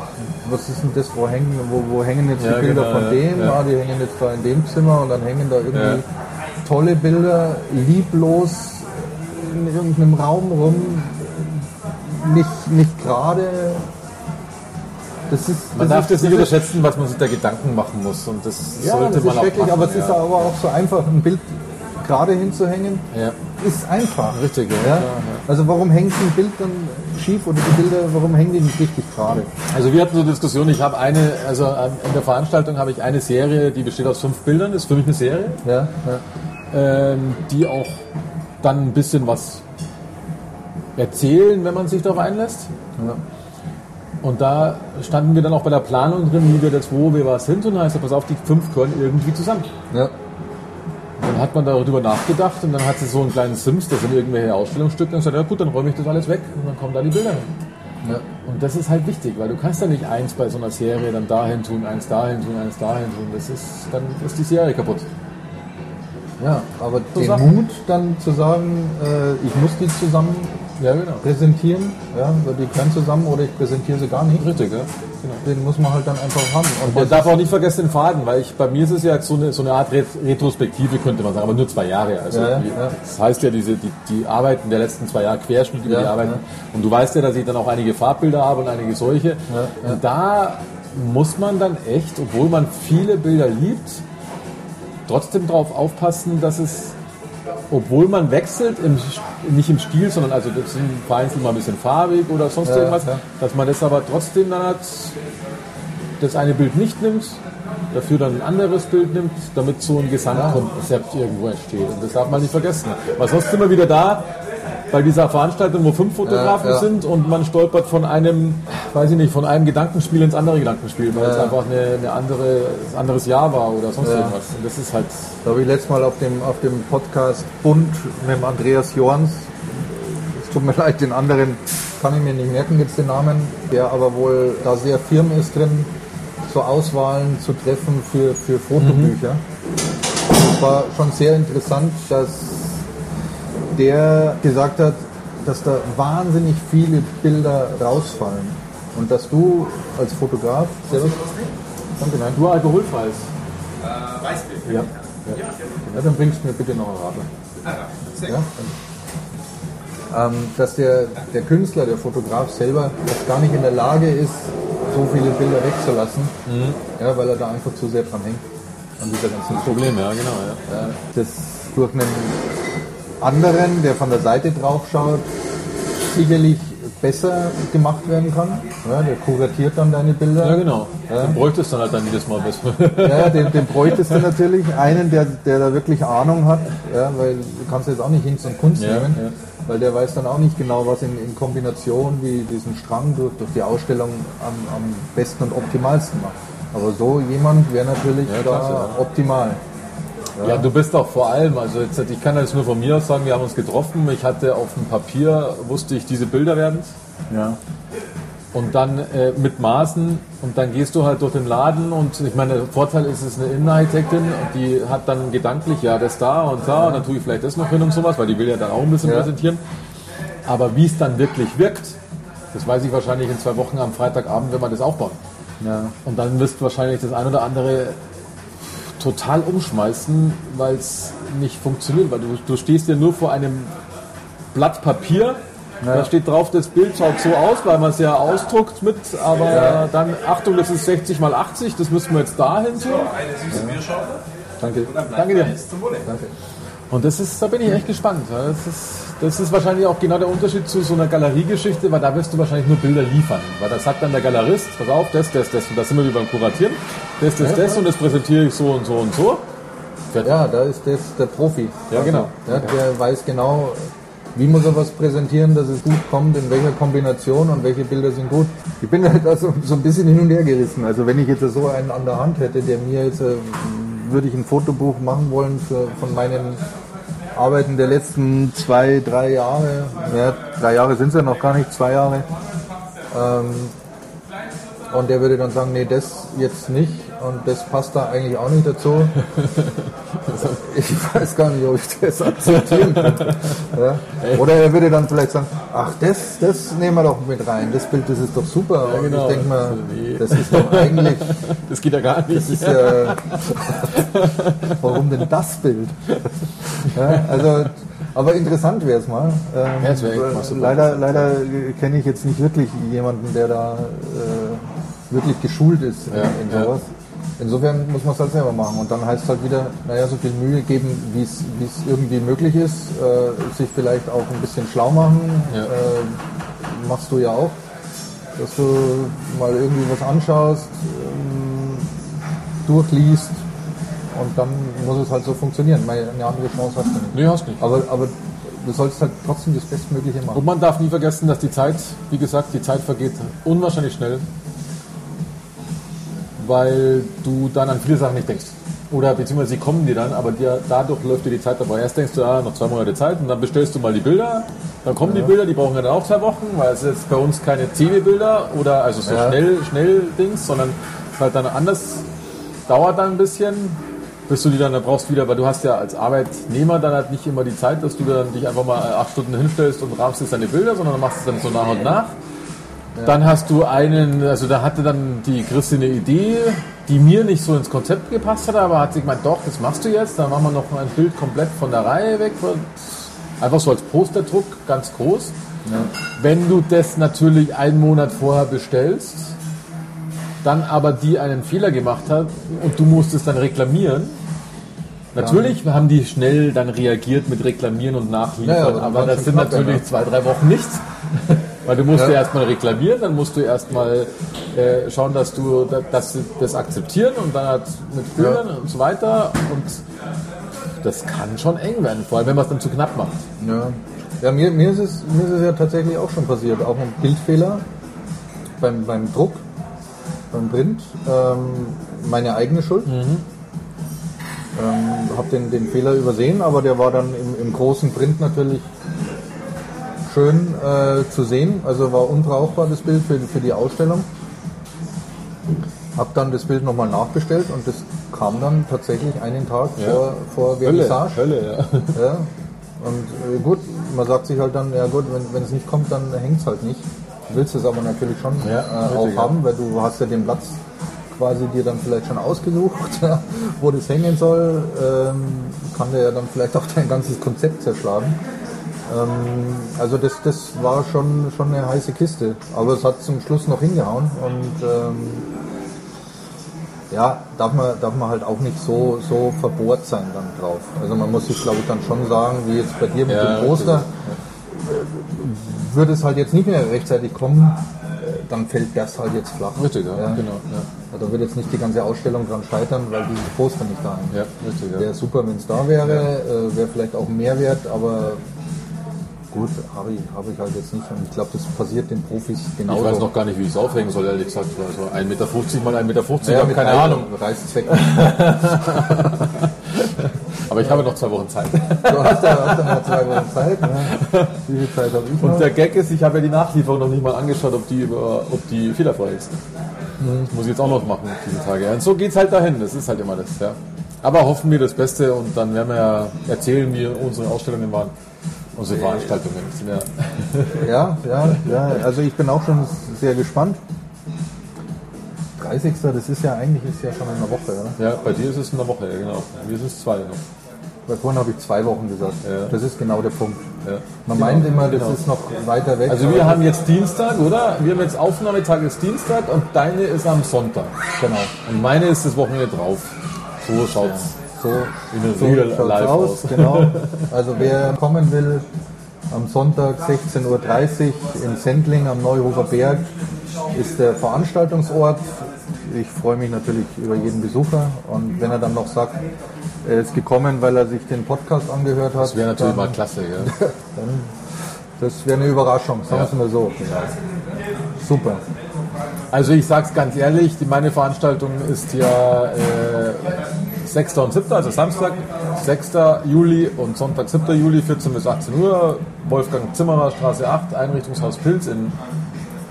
was ist denn das, wo hängen, wo, wo hängen jetzt Ja, die Bilder genau, von dem, ja. Ah, die hängen jetzt da in dem Zimmer und dann hängen da irgendwie Ja. tolle Bilder, lieblos in irgendeinem Raum rum, nicht, nicht gerade. Das ist, Man das darf ist, das nicht unterschätzen, was man sich da Gedanken machen muss. Und das ja, sollte das man ist auch schrecklich, machen, aber es ist aber auch so einfach, ein Bild gerade hinzuhängen, Ja. ist einfach. Richtig, ja, ja? Also warum hängt ein Bild dann schief oder die Bilder, warum hängen die nicht richtig gerade? Also wir hatten so eine Diskussion, ich habe eine, also in der Veranstaltung habe ich eine Serie, die besteht aus fünf Bildern, ist für mich eine Serie, Ja, ja. ähm, die auch dann ein bisschen was erzählen, wenn man sich darauf einlässt. ja. Und da standen wir dann auch bei der Planung drin, wie wir das wo, wir was hin und heißt, ja, pass auf, die fünf gehören irgendwie zusammen. ja. Dann hat man darüber nachgedacht und dann hat sie so einen kleinen Sims, das sind irgendwelche Ausstellungsstücke und gesagt, ja gut, dann räume ich das alles weg und dann kommen da die Bilder hin. ja. Und das ist halt wichtig, weil du kannst ja nicht eins bei so einer Serie dann dahin tun, eins dahin tun, eins dahin tun. Das ist, dann ist die Serie kaputt. Ja, aber So den. Mut dann zu sagen, äh, ich muss die zusammenfügen Ja, genau. präsentieren, ja, die gehören zusammen oder ich präsentiere sie gar nicht. Richtig, ja. Den muss man halt dann einfach haben. Und Man darf auch nicht vergessen den Faden, weil ich, bei mir ist es ja so eine, so eine Art Ret Retrospektive, könnte man sagen, aber nur zwei Jahre. Also Ja, ja. Das heißt ja, diese, die, die Arbeiten der letzten zwei Jahre, Querschnitt über die Arbeiten. Und du weißt ja, dass ich dann auch einige Farbbilder habe und einige solche. Und da muss man dann echt, obwohl man viele Bilder liebt, trotzdem darauf aufpassen, dass es, obwohl man wechselt, im, nicht im Stil, sondern also das sind vereinzelt mal ein bisschen farbig oder sonst Ja, irgendwas, ja. dass man das aber trotzdem dann hat, das eine Bild nicht nimmt, dafür dann ein anderes Bild nimmt, damit so ein Gesamtkonzept irgendwo entsteht. Und das darf man nicht vergessen. Weil sonst sind wir wieder da, bei dieser Veranstaltung, wo fünf Fotografen Ja, ja. sind und man stolpert von einem, weiß ich nicht, von einem Gedankenspiel ins andere Gedankenspiel, weil es Ja. einfach eine, eine andere, ein anderes Jahr war oder sonst irgendwas. Und das ist halt, Da habe ich letztes Mal auf dem, auf dem Podcast Bund mit dem Andreas Jorns, es tut mir leid, den anderen kann ich mir nicht merken jetzt den Namen, der aber wohl da sehr firm ist drin, so Auswahlen zu treffen für, für Fotobücher. Es war schon sehr interessant, dass der gesagt hat, dass da wahnsinnig viele Bilder rausfallen. Und dass du als Fotograf, Servus, danke, nein, nur alkoholfreies. ja. Ja, dann bringst du mir bitte noch eine Radler. Ja? Ähm, dass der, der Künstler, der Fotograf selber jetzt gar nicht in der Lage ist, so viele Bilder wegzulassen, ja, weil er da einfach zu sehr dran hängt. An dieser ganzen Problem, ja, genau, ja. ja, das durch einen anderen, der von der Seite drauf schaut, sicherlich besser gemacht werden kann. Ja, der kuratiert dann deine Bilder. Ja, genau. Du bräuchtest dann halt dann jedes Mal besser. Ja, den, den bräuchtest du natürlich. Einen, der, der da wirklich Ahnung hat, ja, weil du kannst jetzt auch nicht Hinz und Kunst Ja, nehmen, ja. weil der weiß dann auch nicht genau, was in, in Kombination wie diesen Strang durch, durch die Ausstellung am, am besten und optimalsten macht. Aber so jemand wäre natürlich Ja, da klasse, ja. optimal. Ja, du bist auch vor allem, also jetzt, ich kann das nur von mir aus sagen, wir haben uns getroffen, ich hatte auf dem Papier, wusste ich, diese Bilder werden Ja. und dann äh, mit Maßen und dann gehst du halt durch den Laden und ich meine, der Vorteil ist, es ist eine Innenarchitektin, die hat dann gedanklich, ja, das da und da und dann tue ich vielleicht das noch hin und sowas, weil die will ja dann auch ein bisschen Ja. präsentieren. Aber wie es dann wirklich wirkt, das weiß ich wahrscheinlich in zwei Wochen am Freitagabend, wenn wir das aufbauen. Ja. Und dann wirst du wahrscheinlich das ein oder andere total umschmeißen, weil es nicht funktioniert. Weil du, du stehst ja nur vor einem Blatt Papier, da steht drauf, das Bild schaut so aus, weil man es ja ausdruckt mit, aber dann, Achtung, das ist 60 mal 80, das müssen wir jetzt da hin tun. Danke. Danke dir. Danke. Und das ist, da bin ich echt gespannt. ja. Das ist, das ist wahrscheinlich auch genau der Unterschied zu so einer Galeriegeschichte, weil da wirst du wahrscheinlich nur Bilder liefern. Weil da sagt dann der Galerist, pass auf, das, das, das, und da sind wir wie beim Kuratieren, das, das, das, und das präsentiere ich so und so und so. Ja, da ist das der Profi. Ja, genau. Ja, der weiß genau, wie muss er was präsentieren, dass es gut kommt, in welcher Kombination und welche Bilder sind gut. Ich bin halt also so ein bisschen hin und her gerissen. Also wenn ich jetzt so einen an der Hand hätte, der mir jetzt, äh, würde ich ein Fotobuch machen wollen für, von meinen Arbeiten der letzten zwei, drei Jahre. Ja, drei Jahre sind es ja noch gar nicht, zwei Jahre. Ähm, und der würde dann sagen, nee, das jetzt nicht und das passt da eigentlich auch nicht dazu. Ich weiß gar nicht, ob ich das akzeptieren könnte. Ja? Oder er würde dann vielleicht sagen, ach, das, das nehmen wir doch mit rein. Das Bild, das ist doch super. Und genau. ich denke mal, das ist doch eigentlich, Das geht ja gar nicht. das ist ja, warum denn das Bild? Ja, also, aber interessant wäre es mal. Ähm, Ja, wär leider leider kenne ich jetzt nicht wirklich jemanden, der da äh, wirklich geschult ist in, Ja, in ja. sowas. Insofern muss man es halt selber machen und dann heißt es halt wieder, naja, so viel Mühe geben, wie es wie es irgendwie möglich ist, äh, sich vielleicht auch ein bisschen schlau machen, Ja. äh, machst du ja auch, dass du mal irgendwie was anschaust, ähm, durchliest und dann muss es halt so funktionieren. Meine, eine andere Chance hast du nicht. Nee, hast nicht. Aber, aber du sollst halt trotzdem das Bestmögliche machen. Und man darf nie vergessen, dass die Zeit, wie gesagt, die Zeit vergeht unwahrscheinlich schnell, weil du dann an viele Sachen nicht denkst. Oder beziehungsweise sie kommen dir dann, aber dir, dadurch läuft dir die Zeit dabei. Erst denkst du, ja, noch zwei Monate Zeit und dann bestellst du mal die Bilder. Dann kommen die Bilder, die brauchen ja dann auch zwei Wochen, weil es ist bei uns keine CW-Bilder oder also so Ja. schnell, schnell Dings, sondern halt dann anders, dauert dann ein bisschen Bist du die dann, da brauchst wieder, weil du hast ja als Arbeitnehmer dann halt nicht immer die Zeit, dass du dann dich einfach mal acht Stunden hinstellst und rahmst jetzt deine Bilder, sondern machst es dann so nach und nach. Dann hast du einen, also da hatte dann die Christine eine Idee, die mir nicht so ins Konzept gepasst hat, aber hat sie gemeint, doch, das machst du jetzt, dann machen wir noch ein Bild komplett von der Reihe weg, einfach so als Posterdruck, ganz groß. Wenn du das natürlich einen Monat vorher bestellst, dann aber die einen Fehler gemacht hat und du musst es dann reklamieren. Natürlich haben die schnell dann reagiert mit Reklamieren und Nachliefern, Ja, ja, aber das sind natürlich ja. zwei, drei Wochen nichts. Weil du musst ja, Ja. erstmal reklamieren, dann musst du erstmal äh, schauen, dass du da- dass sie das akzeptieren und dann halt mit Bildern und so weiter. Und das kann schon eng werden, vor allem wenn man es dann zu knapp macht. Ja, ja mir, mir, ist es, mir ist es ja tatsächlich auch schon passiert. Auch ein Bildfehler beim, beim Druck, beim Print. Ähm, meine eigene Schuld. Ähm, habe den, den Fehler übersehen, aber der war dann im, im großen Print natürlich schön äh, zu sehen. Also war unbrauchbar das Bild für, für die Ausstellung. Hab dann das Bild nochmal nachbestellt und das kam dann tatsächlich einen Tag Ja. vor, vor Vernissage. Hölle, ja. Ja. Und äh, gut, man sagt sich halt dann, ja gut, wenn, es nicht kommt, dann hängt es halt nicht. Du willst es aber natürlich schon Ja, äh, auch haben, weil du hast ja den Platz quasi dir dann vielleicht schon ausgesucht, wo das hängen soll. Ähm, kann der ja dann vielleicht auch dein ganzes Konzept zerschlagen. Ähm, also das, das war schon, schon eine heiße Kiste. Aber es hat zum Schluss noch hingehauen und ähm, ja, darf man, darf man halt auch nicht so, so verbohrt sein dann drauf. Also man muss sich, glaube ich, dann schon sagen, wie jetzt bei dir mit Ja, dem Poster, äh, würde es halt jetzt nicht mehr rechtzeitig kommen, äh, dann fällt das halt jetzt flach. Richtig, ja, Ja. genau. Ja, Also Da wird jetzt nicht die ganze Ausstellung dran scheitern, weil dieses Poster nicht da ist. ja richtig, ja. Wäre super, wenn es da wäre, äh, wäre vielleicht auch ein Mehrwert, aber gut, habe ich, hab ich halt jetzt nicht. Und ich glaube, das passiert den Profis genauso. Ich weiß noch gar nicht, wie ich es aufhängen soll, ehrlich gesagt. Also 1,50 Meter mal 1,50 Meter, ich ja, habe mit keine Ahnung. Reißzwecken. Aber ich habe noch zwei Wochen Zeit. Du hast ja, hast ja noch zwei Wochen Zeit. Ne? Wie viel Zeit habe ich noch? Und der Gag ist, ich habe ja die Nachlieferung noch nicht mal angeschaut, ob die, ob die fehlerfrei ist. Das muss ich jetzt auch noch machen, diese Tage. Und so geht es halt dahin, das ist halt immer das. Ja. Aber hoffen wir das Beste und dann werden wir ja erzählen, wie unsere Ausstellungen waren. Unsere Veranstaltungen. Ja, Ja, ja, ja. Also ich bin auch schon sehr gespannt. 30. Das ist ja eigentlich ist ja schon in einer Woche, oder? ja, bei dir ist es in der Woche, ja, genau. Wir sind es zwei noch. Weil vorhin habe ich zwei Wochen gesagt. Ja. Das ist genau der Punkt. Ja. Man Genau, meint immer, das genau. ist noch weiter weg. Also wir haben jetzt Dienstag, oder? Wir haben jetzt Aufnahmetag ist Dienstag und deine ist am Sonntag. genau. Und meine ist das Wochenende drauf. So schaut's. So, so schaut's live aus. Genau. Also wer kommen will, am Sonntag 16.30 Uhr in Sendling am Neuhofer Berg ist der Veranstaltungsort. Ich freue mich natürlich über jeden Besucher und wenn er dann noch sagt, er ist gekommen, weil er sich den Podcast angehört hat, Das wäre natürlich dann, mal klasse, ja. das wäre eine Überraschung, sagen wir es mal so. Super. Also ich sag's ganz ehrlich, die, meine Veranstaltung ist ja äh, 6. und 7., also Samstag, 6. Juli und Sonntag, 7. Juli, 14 bis 18 Uhr, Wolfgang Zimmerer, Straße 8, Einrichtungshaus Pilz in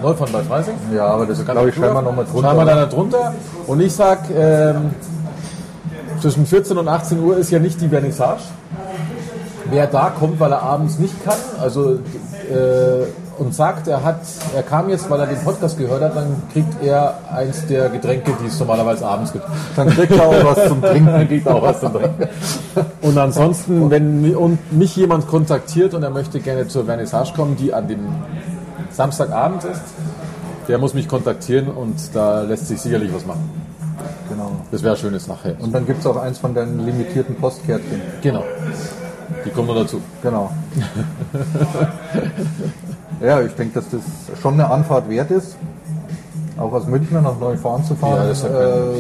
Neufahren bei Freising. Ja, aber das glaube ich schreiben wir nochmal drunter. Schreiben wir da drunter. Und ich sag, ähm, zwischen 14 und 18 Uhr ist ja nicht die Vernissage. Wer da kommt, weil er abends nicht kann, also äh, und sagt, er hat, er kam jetzt, weil er den Podcast gehört hat, dann kriegt er eins der Getränke, die es normalerweise abends gibt. Dann kriegt er auch was zum Trinken. Dann kriegt er auch was zum Trinken. Und ansonsten, wenn und mich jemand kontaktiert und er möchte gerne zur Vernissage kommen, die an dem Samstagabend ist, der muss mich kontaktieren und da lässt sich sicherlich was machen. Genau. Das wäre eine schöne Sache. Und dann gibt es auch eins von deinen limitierten Postkärtchen. Genau. Die kommen noch dazu. Genau. ja, ich denke, dass das schon eine Anfahrt wert ist. Auch aus München nach Neufahren zu fahren. Ja, das ist ja äh,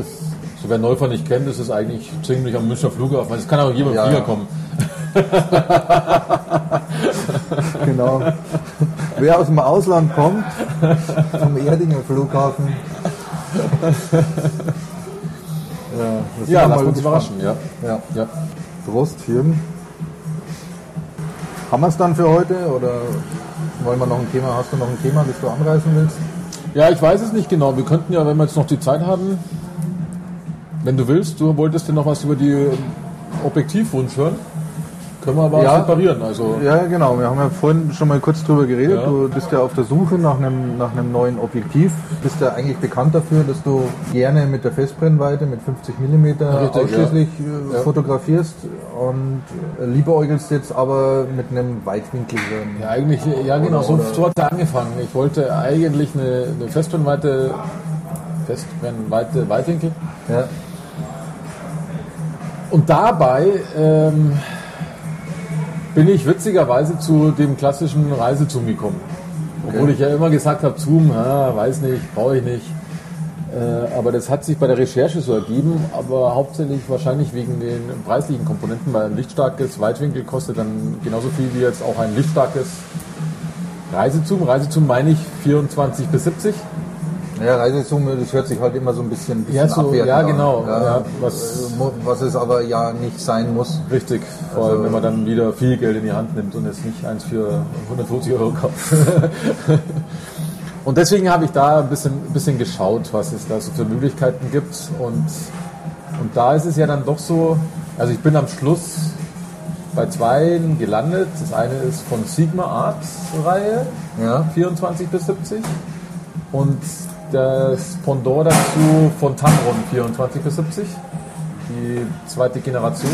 ist, So, wer Neufahr nicht kennt, ist es eigentlich ziemlich am Münchner Flughafen. Es kann auch jemand Ja, Flieger ja. kommen. genau. Wer aus dem Ausland kommt, vom Erdinger Flughafen. Ja, das Ja, lass uns überraschen. Ja. Ja. Ja. Prost, Jürgen. Haben wir es dann für heute oder wollen wir noch ein Thema? Hast du noch ein Thema, das du anreißen willst? ja, ich weiß es nicht genau. Wir könnten ja, wenn wir jetzt noch die Zeit haben, wenn du willst, du wolltest dir noch was über die Objektivwunsch hören. Können wir aber Ja. separieren. Also Ja, genau. Wir haben ja vorhin schon mal kurz drüber geredet. Ja. Du bist ja auf der Suche nach einem, nach einem neuen Objektiv. Bist ja eigentlich bekannt dafür, dass du gerne mit der Festbrennweite mit 50 mm ausschließlich äh, Ja. fotografierst und äh, liebäugelst jetzt aber mit einem Weitwinkel. Ja, eigentlich, ja genau, so, so hat es angefangen. Ich wollte eigentlich eine, eine Festbrennweite, Festbrennweite Weitwinkel. Ja. Und dabei ähm, bin ich witzigerweise zu dem klassischen Reisezoom gekommen. Obwohl Okay. ich ja immer gesagt habe, Zoom, ah, weiß nicht, brauche ich nicht. Äh, aber das hat sich bei der Recherche so ergeben, aber hauptsächlich wahrscheinlich wegen den preislichen Komponenten, weil ein lichtstarkes Weitwinkel kostet dann genauso viel wie jetzt auch ein lichtstarkes Reisezoom. Reisezoom meine ich 24 bis 70. Ja, Reisezoom, das hört sich halt immer so ein bisschen, bisschen Ja, so- abwertend ja, an. genau. Ja, Ja, was- was, was es aber ja nicht sein muss. Richtig, vor allem Also- wenn man dann wieder viel Geld in die Hand nimmt und es nicht eins für 150 Euro kauft. und deswegen habe ich da ein bisschen, ein bisschen geschaut, was es da so für Möglichkeiten gibt. Und, und da ist es ja dann doch so, also ich bin am Schluss bei zwei gelandet. Das eine ist von Sigma Art Reihe, Ja. 24 bis 70. Und das Pendant dazu von Tamron 24 bis 70, die zweite Generation.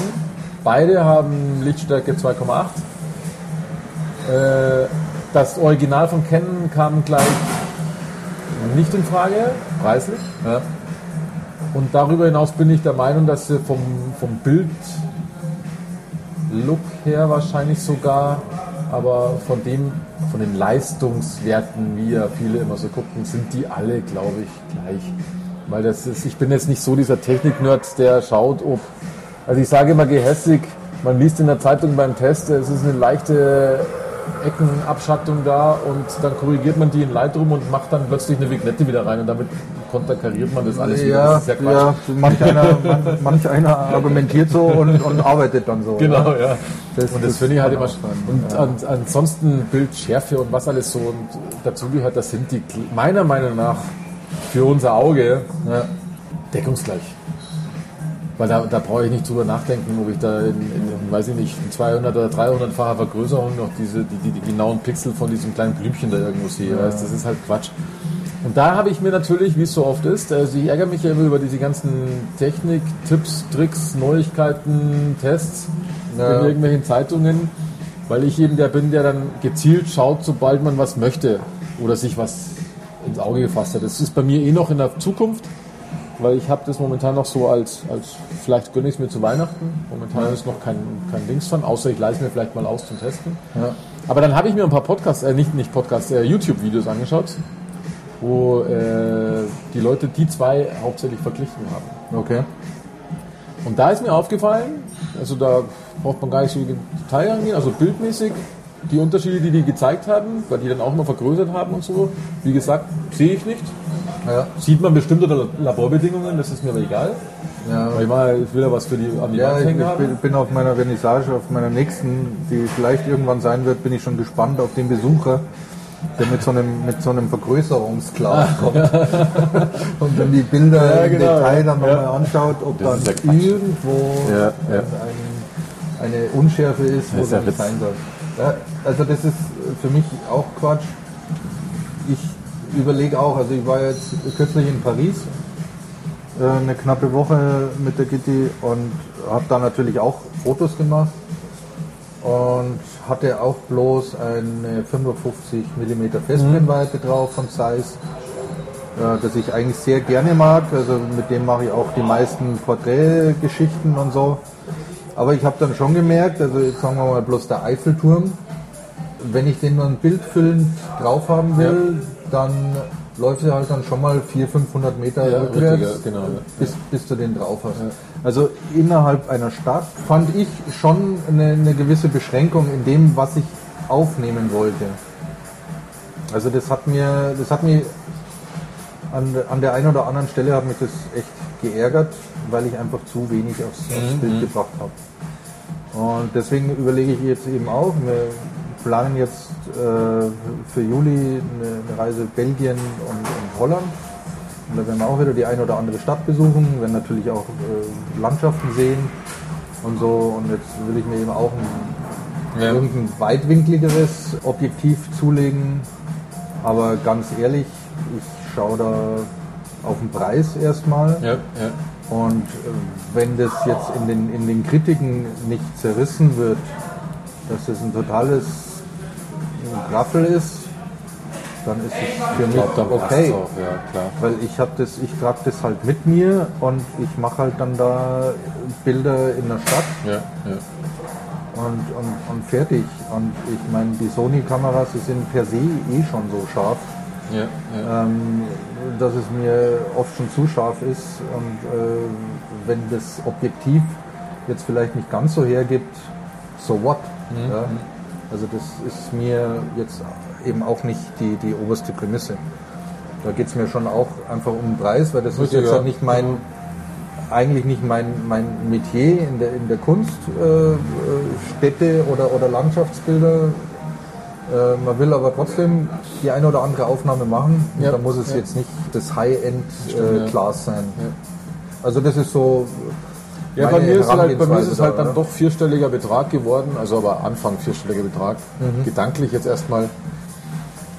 Beide haben Lichtstärke 2,8. Äh, Das Original von Canon kam gleich nicht in Frage, preislich. Ja. Und darüber hinaus bin ich der Meinung, dass sie vom, vom Bild Look her wahrscheinlich sogar, aber von dem, von den Leistungswerten, wie ja viele immer so gucken, sind die alle, glaube ich, gleich. Weil das ist, ich bin jetzt nicht so dieser Technik-Nerd, der schaut, ob, also ich sage immer gehässig, man liest in der Zeitung beim Test, es ist eine leichte Eckenabschattung da und dann korrigiert man die in Lightroom und macht dann plötzlich eine Vignette wieder rein und damit konterkariert man das alles wieder. Ja, Das ist ja Quatsch. ja, manch einer, man, manch einer argumentiert so und, und arbeitet dann so. Genau, ja. ja. Das- und das, das finde ich halt immer. sein, Und ja. an, ansonsten Bildschärfe und was alles so und dazugehört, das sind die meiner Meinung nach für unser Auge Ja. deckungsgleich. Weil da, da brauche ich nicht drüber nachdenken, ob ich da in, in, in weiß ich nicht, in 200 oder 300-facher Vergrößerung noch diese, die, die, die genauen Pixel von diesem kleinen Blümchen da irgendwo sehe. Weißt, das ist halt Quatsch. Und da habe ich mir natürlich, wie es so oft ist, also ich ärgere mich ja immer über diese ganzen Technik, Tipps, Tricks, Neuigkeiten, Tests Ja. in irgendwelchen Zeitungen, weil ich eben der bin, der dann gezielt schaut, sobald man was möchte oder sich was ins Auge gefasst hat. Das ist bei mir eh noch in der Zukunft, weil ich habe das momentan noch so als, als vielleicht gönne ich es mir zu Weihnachten. Momentan ist noch kein, kein Dings von, außer ich leise mir vielleicht mal aus zum Testen. Ja. Aber dann habe ich mir ein paar Podcasts, äh, nicht, nicht Podcasts, äh, YouTube-Videos angeschaut, wo äh, die Leute die zwei hauptsächlich verglichen haben. Okay. Und da ist mir aufgefallen, also da braucht man gar nicht so in Detail angehen, also bildmäßig, die Unterschiede, die die gezeigt haben, weil die dann auch mal vergrößert haben und so, wie gesagt, sehe ich nicht. Ja. Sieht man bestimmt unter Laborbedingungen, das ist mir aber egal. Ja. Weil ich, mal, ich will ja was für die an die Ja, Wand ich, hängen ich haben. bin- auf meiner Vernissage, auf meiner nächsten, die vielleicht irgendwann sein wird, bin ich schon gespannt auf den Besucher, der mit so einem, mit so einem Vergrößerungsglas kommt und dann die Bilder Ah. Ja, im genau, Detail ja. dann nochmal Ja. anschaut, ob Das dann irgendwo Ja, ja. Ein, eine Unschärfe ist, wo Das ist ja sie nicht sein soll. Also das ist für mich auch Quatsch. Ich überlege auch, also ich war jetzt kürzlich in Paris, äh, eine knappe Woche mit der Gitti und habe da natürlich auch Fotos gemacht und hatte auch bloß eine 55 mm Festbrennweite drauf von Zeiss, äh, das ich eigentlich sehr gerne mag. Also mit dem mache ich auch die meisten Porträtgeschichten und so. Aber ich habe dann schon gemerkt, also jetzt sagen wir mal bloß der Eiffelturm, wenn ich den nur ein Bild füllend drauf haben will, dann läuft er halt dann schon mal 400, 500 Meter Ja, rückwärts, richtig, ja, genau, ja. bis, bis du den drauf hast. Also innerhalb einer Stadt fand ich schon eine, eine gewisse Beschränkung in dem, was ich aufnehmen wollte. Also das hat mir, das hat mir an, an der einen oder anderen Stelle hat mich das echt geärgert, weil ich einfach zu wenig aufs, aufs Bild gebracht habe. Und deswegen überlege ich jetzt eben auch, wir planen jetzt äh, für Juli eine, eine Reise Belgien und, und Holland. Und da werden wir auch wieder die eine oder andere Stadt besuchen, werden natürlich auch äh, Landschaften sehen und so. Und jetzt will ich mir eben auch ein, Ja. irgendein weitwinkligeres Objektiv zulegen. Aber ganz ehrlich, ich schaue da auf den Preis erstmal. Ja, ja. Und äh, wenn das jetzt in den, in den Kritiken nicht zerrissen wird, dass das ein totales Graffel ist, dann ist es für Ich mich passt okay. auch, ja. Weil ich habe das, ich trage das halt mit mir und ich mache halt dann da Bilder in der Stadt Ja, ja. und, und, und fertig. Und ich meine, die Sony-Kameras, sind per se eh schon so scharf, Ja, ja. ähm, dass es mir oft schon zu scharf ist. Und äh, wenn das Objektiv jetzt vielleicht nicht ganz so hergibt, so what? Ja? Also das ist mir jetzt eben auch nicht die, die oberste Prämisse. Da geht es mir schon auch einfach um den Preis, weil das ist Richtig, jetzt ja. halt nicht mein, eigentlich nicht mein, mein Metier in der, in der Kunst, äh, äh, Städte oder, oder Landschaftsbilder. Äh, man will aber trotzdem die eine oder andere Aufnahme machen. Und Ja. Da muss es Ja. jetzt nicht das High-End Stimmt, äh, sein. Ja. Also das ist so. Ja, bei mir, ist halt, bei mir ist es halt da, dann oder? doch vierstelliger Betrag geworden, also aber Anfang vierstelliger Betrag. Mhm. Gedanklich jetzt erstmal,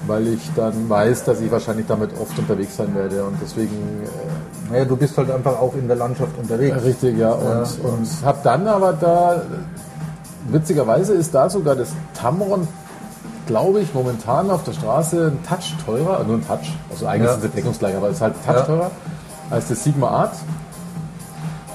weil ich dann weiß, dass ich wahrscheinlich damit oft unterwegs sein werde und deswegen Naja, du bist halt einfach auch in der Landschaft unterwegs. äh, richtig, ja. Und, Ja. und habe dann aber da, witzigerweise ist da sogar das Tamron, glaube ich, momentan auf der Straße ein Touch teurer, nur ein Touch, also eigentlich Ja. ist es deckungsgleich, aber es ist halt ein Touch Ja. teurer als das Sigma Art.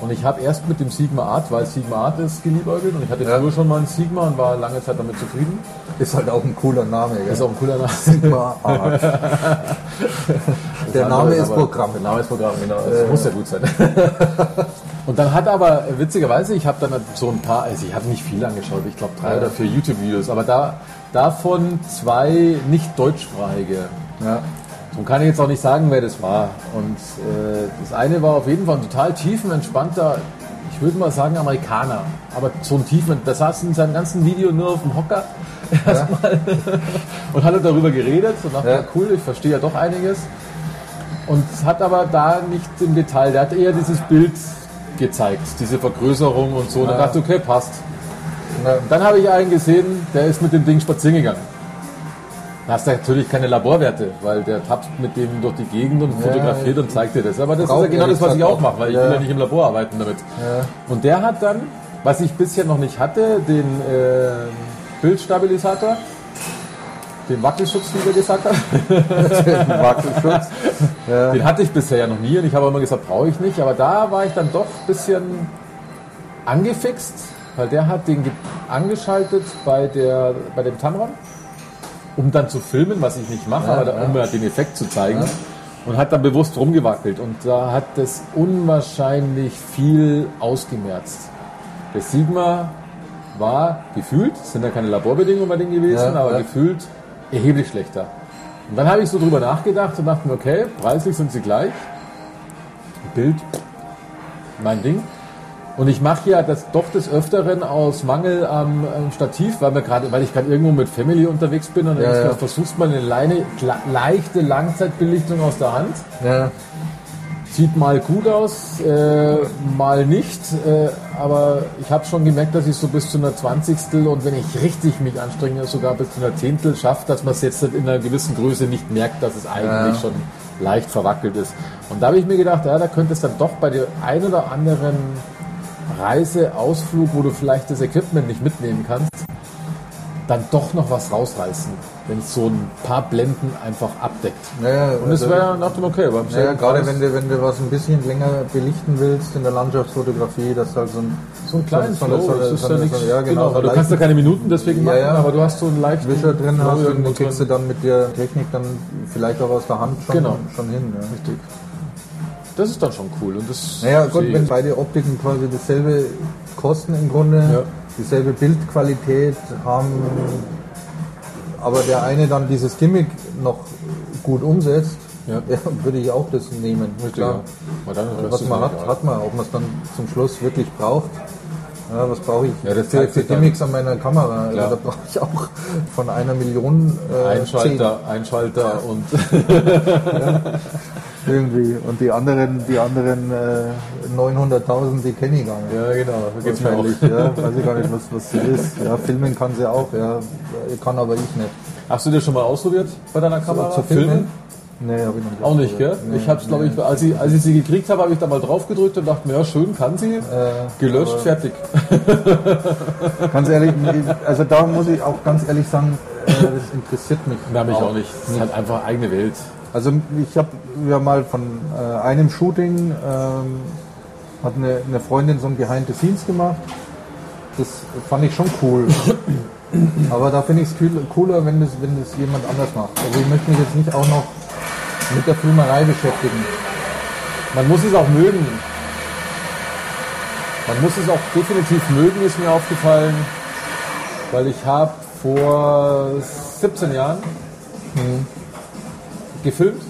Und ich habe erst mit dem Sigma Art, weil Sigma Art ist, geliebäugelt und ich hatte Ja. früher schon mal ein Sigma und war lange Zeit damit zufrieden. Ist halt auch ein cooler Name. Gell? Ist auch ein cooler Name. Sigma Art. der Name ist Programm. Der Name ist Programm, genau. Das muss ja gut sein. Und dann hat aber, witzigerweise, ich habe dann halt so ein paar, also ich habe nicht viel angeschaut, ich glaube drei Ja. oder vier YouTube-Videos, aber da davon zwei nicht deutschsprachige. Ja. So kann ich jetzt auch nicht sagen, wer das war. Und äh, das eine war auf jeden Fall ein total tiefenentspannter, ich würde mal sagen Amerikaner. Aber so ein tiefen, der saß in seinem ganzen Video nur auf dem Hocker erstmal und hat darüber geredet und dachte, Ja. ja. cool, ich verstehe ja doch einiges. Und hat aber da nicht im Detail, der hat eher dieses Bild gezeigt, diese Vergrößerung und so. Und dann dachte ich, okay, passt. Na, Dann habe ich einen gesehen, der ist mit dem Ding spazieren gegangen. Da hast du natürlich keine Laborwerte, weil der tapst mit dem durch die Gegend und fotografiert und zeigt dir das. Aber das ist ja genau das, was ich auch mache, weil ich will ja nicht im Labor arbeiten damit. Und der hat dann, was ich bisher noch nicht hatte, den äh, Bildstabilisator, den Wackelschutz, wie wir gesagt haben. Wackelschutz. Ja. Den hatte ich bisher ja noch nie und ich habe immer gesagt, brauche ich nicht. Aber da war ich dann doch ein bisschen angefixt, weil der hat den ge- angeschaltet bei, der, bei dem Tamron, um dann zu filmen, was ich nicht mache, Ja, aber da, um ja. den Effekt zu zeigen. Ja. Und hat dann bewusst rumgewackelt. Und da hat das unwahrscheinlich viel ausgemerzt. Der Sigma war gefühlt, es sind ja keine Laborbedingungen bei denen gewesen, aber gefühlt erheblich schlechter. Und dann habe ich so drüber nachgedacht und dachte mir, okay, preislich sind sie gleich. Bild, mein Ding. Und ich mache ja das doch des Öfteren aus Mangel am, am Stativ, weil, wir gerade, weil ich gerade irgendwo mit Family unterwegs bin und dann Ja, ja. versuchst mal eine Leine, leichte Langzeitbelichtung aus der Hand. Ja. Sieht mal gut aus, äh, mal nicht, äh, aber ich habe schon gemerkt, dass ich so bis zu einer Zwanzigstel und wenn ich richtig mich anstrenge, sogar bis zu einer Zehntel schaffe, dass man es jetzt in einer gewissen Größe nicht merkt, dass es eigentlich Ja. schon leicht verwackelt ist. Und da habe ich mir gedacht, ja, da könnte es dann doch bei der ein oder anderen Reise, Ausflug, wo du vielleicht das Equipment nicht mitnehmen kannst, dann doch noch was rausreißen, wenn es so ein paar Blenden einfach abdeckt. Ja, Und es also- wäre nach dem okay. Beim Ja, selben gerade wenn du, wenn du was ein bisschen länger belichten willst in der Landschaftsfotografie, dass halt so ein, So einen kleinen so Flow, so das ist so ja nichts. so- ja, genau, so du kannst ja leichten keine Minuten deswegen Ja, machen, ja. aber du hast so einen leichten Wischer drin Flow hast und den kriegst du dann mit der Technik dann vielleicht auch aus der Hand schon, Genau. schon hin. Ja. Richtig. Das ist dann schon cool. Und das Naja, gut, wenn beide Optiken quasi dasselbe kosten im Grunde, Ja. dieselbe Bildqualität haben, aber der eine dann dieses Gimmick noch gut umsetzt, Ja. ja, würde ich auch das nehmen. Richtig, Klar. ja. Dann ist Was man hat, egal. hat man. Ob man es dann zum Schluss wirklich braucht. Ja, was brauche ich Ja, das für, für. Gimmicks an meiner Kamera? Also, da brauche ich auch von einer Million äh, Einschalter, Einschalter und Irgendwie. Und die anderen, die anderen äh, 900.000, die kenne ich gar nicht. Ja, genau. Geht's. Wahrscheinlich, ja. Weiß ich gar nicht, was, was sie ist. Ja, filmen kann sie auch, ja. Kann aber ich nicht. Hast du dir schon mal ausprobiert bei deiner Kamera? zu filmen? Nee, habe ich noch nicht. Auch nicht, gell? Nee, ich habe es, glaube ich, als ich, als ich sie gekriegt habe, habe ich da mal drauf gedrückt und dachte mir, ja, schön, kann sie. Äh, Gelöscht, fertig. Ganz ehrlich, also da muss ich auch ganz ehrlich sagen, äh, das interessiert mich. Na, mich auch nicht. Das ist halt einfach eigene Welt. Also ich habe ja mal von äh, einem Shooting, ähm, hat eine, eine Freundin so ein Behind the Scenes gemacht. Das fand ich schon cool. Aber da finde ich es cooler, wenn das, wenn das jemand anders macht. Also ich möchte mich jetzt nicht auch noch mit der Filmerei beschäftigen. Man muss es auch mögen. Man muss es auch definitiv mögen, ist mir aufgefallen, weil ich habe vor 17 Jahren Mhm. Gefilmt.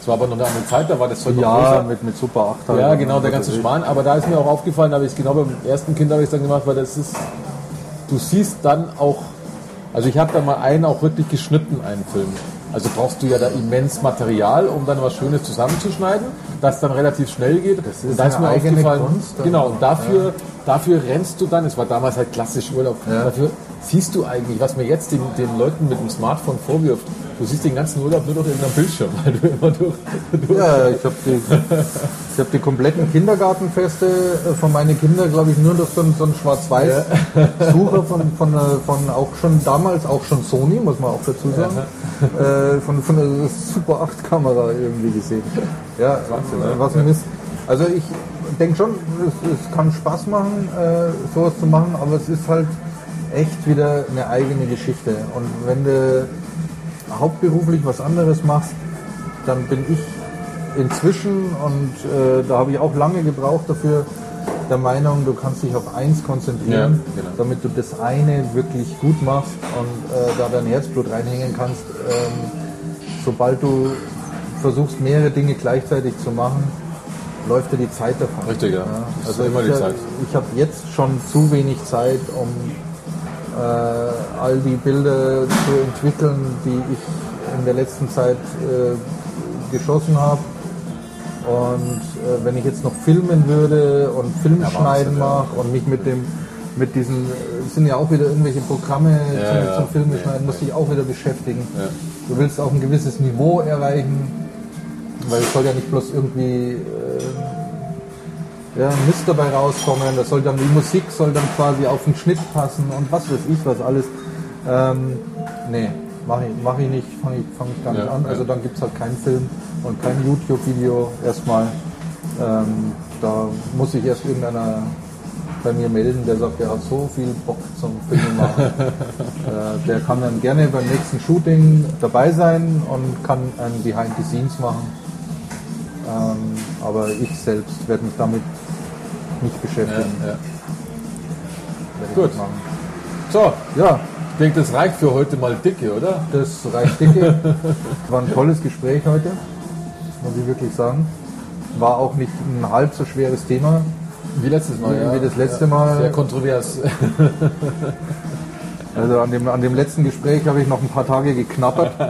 Es war aber noch eine andere Zeit, da war das Zeug Ja, größer. mit, mit Super 8 halt. Ja, genau, der ganze. Schmarrn. Aber da ist mir auch aufgefallen, habe ich es genau beim ersten Kind habe ich es dann gemacht, weil das ist, du siehst dann auch, also ich habe da mal einen auch wirklich geschnitten, einen Film. Also brauchst du ja da immens Material, um dann was Schönes zusammenzuschneiden, das dann relativ schnell geht. Das ist und da ist mir eigene aufgefallen, Kunst genau, und dafür, dafür rennst du dann, es war damals halt klassisch Urlaub, Ja. dafür siehst du eigentlich, was mir jetzt den, den Leuten mit dem Smartphone vorwirft, du siehst den ganzen Urlaub nur noch in einem Bildschirm, weil du immer durch, durch Ja, ich habe die, ich hab die kompletten Kindergartenfeste äh, von meinen Kindern, glaube ich, nur durch so so einen Schwarz-Weiß-Sucher von, von, äh, von auch schon damals, auch schon Sony, muss man auch dazu sagen, äh, von, von einer Super 8 Kamera irgendwie gesehen. Ja, Wahnsinn, was ein Mist. Also ich denke schon, es, es kann Spaß machen, äh, sowas zu machen, aber es ist halt echt wieder eine eigene Geschichte. Und wenn du hauptberuflich was anderes machst, dann bin ich inzwischen, und äh, da habe ich auch lange gebraucht dafür, der Meinung, du kannst dich auf eins konzentrieren, Ja, genau. damit du das eine wirklich gut machst und äh, da dein Herzblut reinhängen kannst. Ähm, sobald du versuchst, mehrere Dinge gleichzeitig zu machen, läuft dir die Zeit davon. Richtig, ja. Ist Also immer ich, die Zeit. ich habe jetzt schon zu wenig Zeit, um äh, all die Bilder zu entwickeln, die ich in der letzten Zeit äh, geschossen habe. Und äh, wenn ich jetzt noch filmen würde und Filmschneiden ja. mache und mich mit dem mit diesen äh, sind ja auch wieder irgendwelche Programme Ja, zum, ja. zum Filme Nee, schneiden, musst dich auch wieder beschäftigen. Ja. Du willst auch ein gewisses Niveau erreichen, weil es soll ja nicht bloß irgendwie äh, ja, Mist dabei rauskommen. Das soll dann die Musik soll dann quasi auf den Schnitt passen und was weiß ich was alles. Ähm, nee, mache ich, mach ich nicht, fange ich, fang ich gar nicht Ja, an. ja. Also dann gibt es halt keinen Film und kein YouTube-Video erstmal. Ähm, da muss sich erst irgendeiner bei mir melden, der sagt, er hat so viel Bock zum Filmen machen. äh, der kann dann gerne beim nächsten Shooting dabei sein und kann ein Behind the Scenes machen. Ähm, aber ich selbst werde mich damit nicht beschäftigen. Ja, ja. Gut. So, Ja, ich denke, das reicht für heute mal dicke, oder? das reicht dicke. War ein tolles Gespräch heute, muss ich wirklich sagen. War auch nicht ein halb so schweres Thema. Wie letztes Mal, ja. Wie das letzte Mal. Sehr kontrovers. Also an dem, an dem letzten Gespräch habe ich noch ein paar Tage geknappert.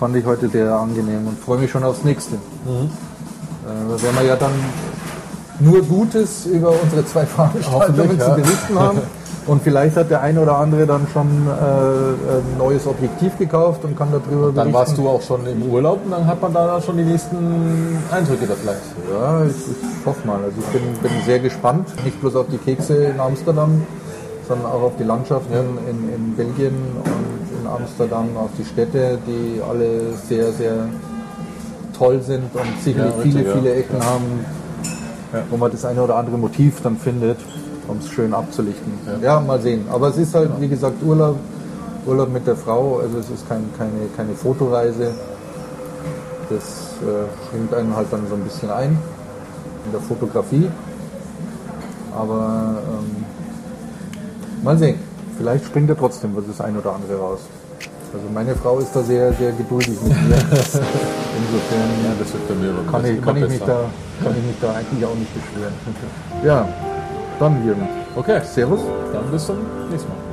Fand ich heute sehr angenehm und freue mich schon aufs nächste. Mhm. Äh, werden wir ja dann nur Gutes über unsere zwei Veranstaltungen zu ja. berichten haben. Und vielleicht hat der eine oder andere dann schon äh, ein neues Objektiv gekauft und kann darüber Dann berichten. warst du auch schon im Urlaub und dann hat man da schon die nächsten Eindrücke da vielleicht. Ja, ich, ich hoffe mal. Also ich bin, bin sehr gespannt, nicht bloß auf die Kekse in Amsterdam, sondern auch auf die Landschaften in, in Belgien und in Amsterdam, auf die Städte, die alle sehr, sehr toll sind und sicherlich Ja, richtig, viele, ja. viele Ecken haben, Ja. wo man das eine oder andere Motiv dann findet, um es schön abzulichten. Ja. Ja. mal sehen. Aber es ist halt, wie gesagt, Urlaub, Urlaub mit der Frau, also es ist kein, keine, keine Fotoreise. Das äh, schränkt einen halt dann so ein bisschen ein in der Fotografie. Aber ähm, mal sehen. Vielleicht springt ja trotzdem was das ein oder andere raus. Also meine Frau ist da sehr, sehr geduldig mit mir. Insofern Ja, das wird bei mir kann, ich, kann, ich mich da, kann ich mich da eigentlich auch nicht beschweren. Ja, dann Jürgen. Okay, Servus. dann. Bis zum nächsten Mal.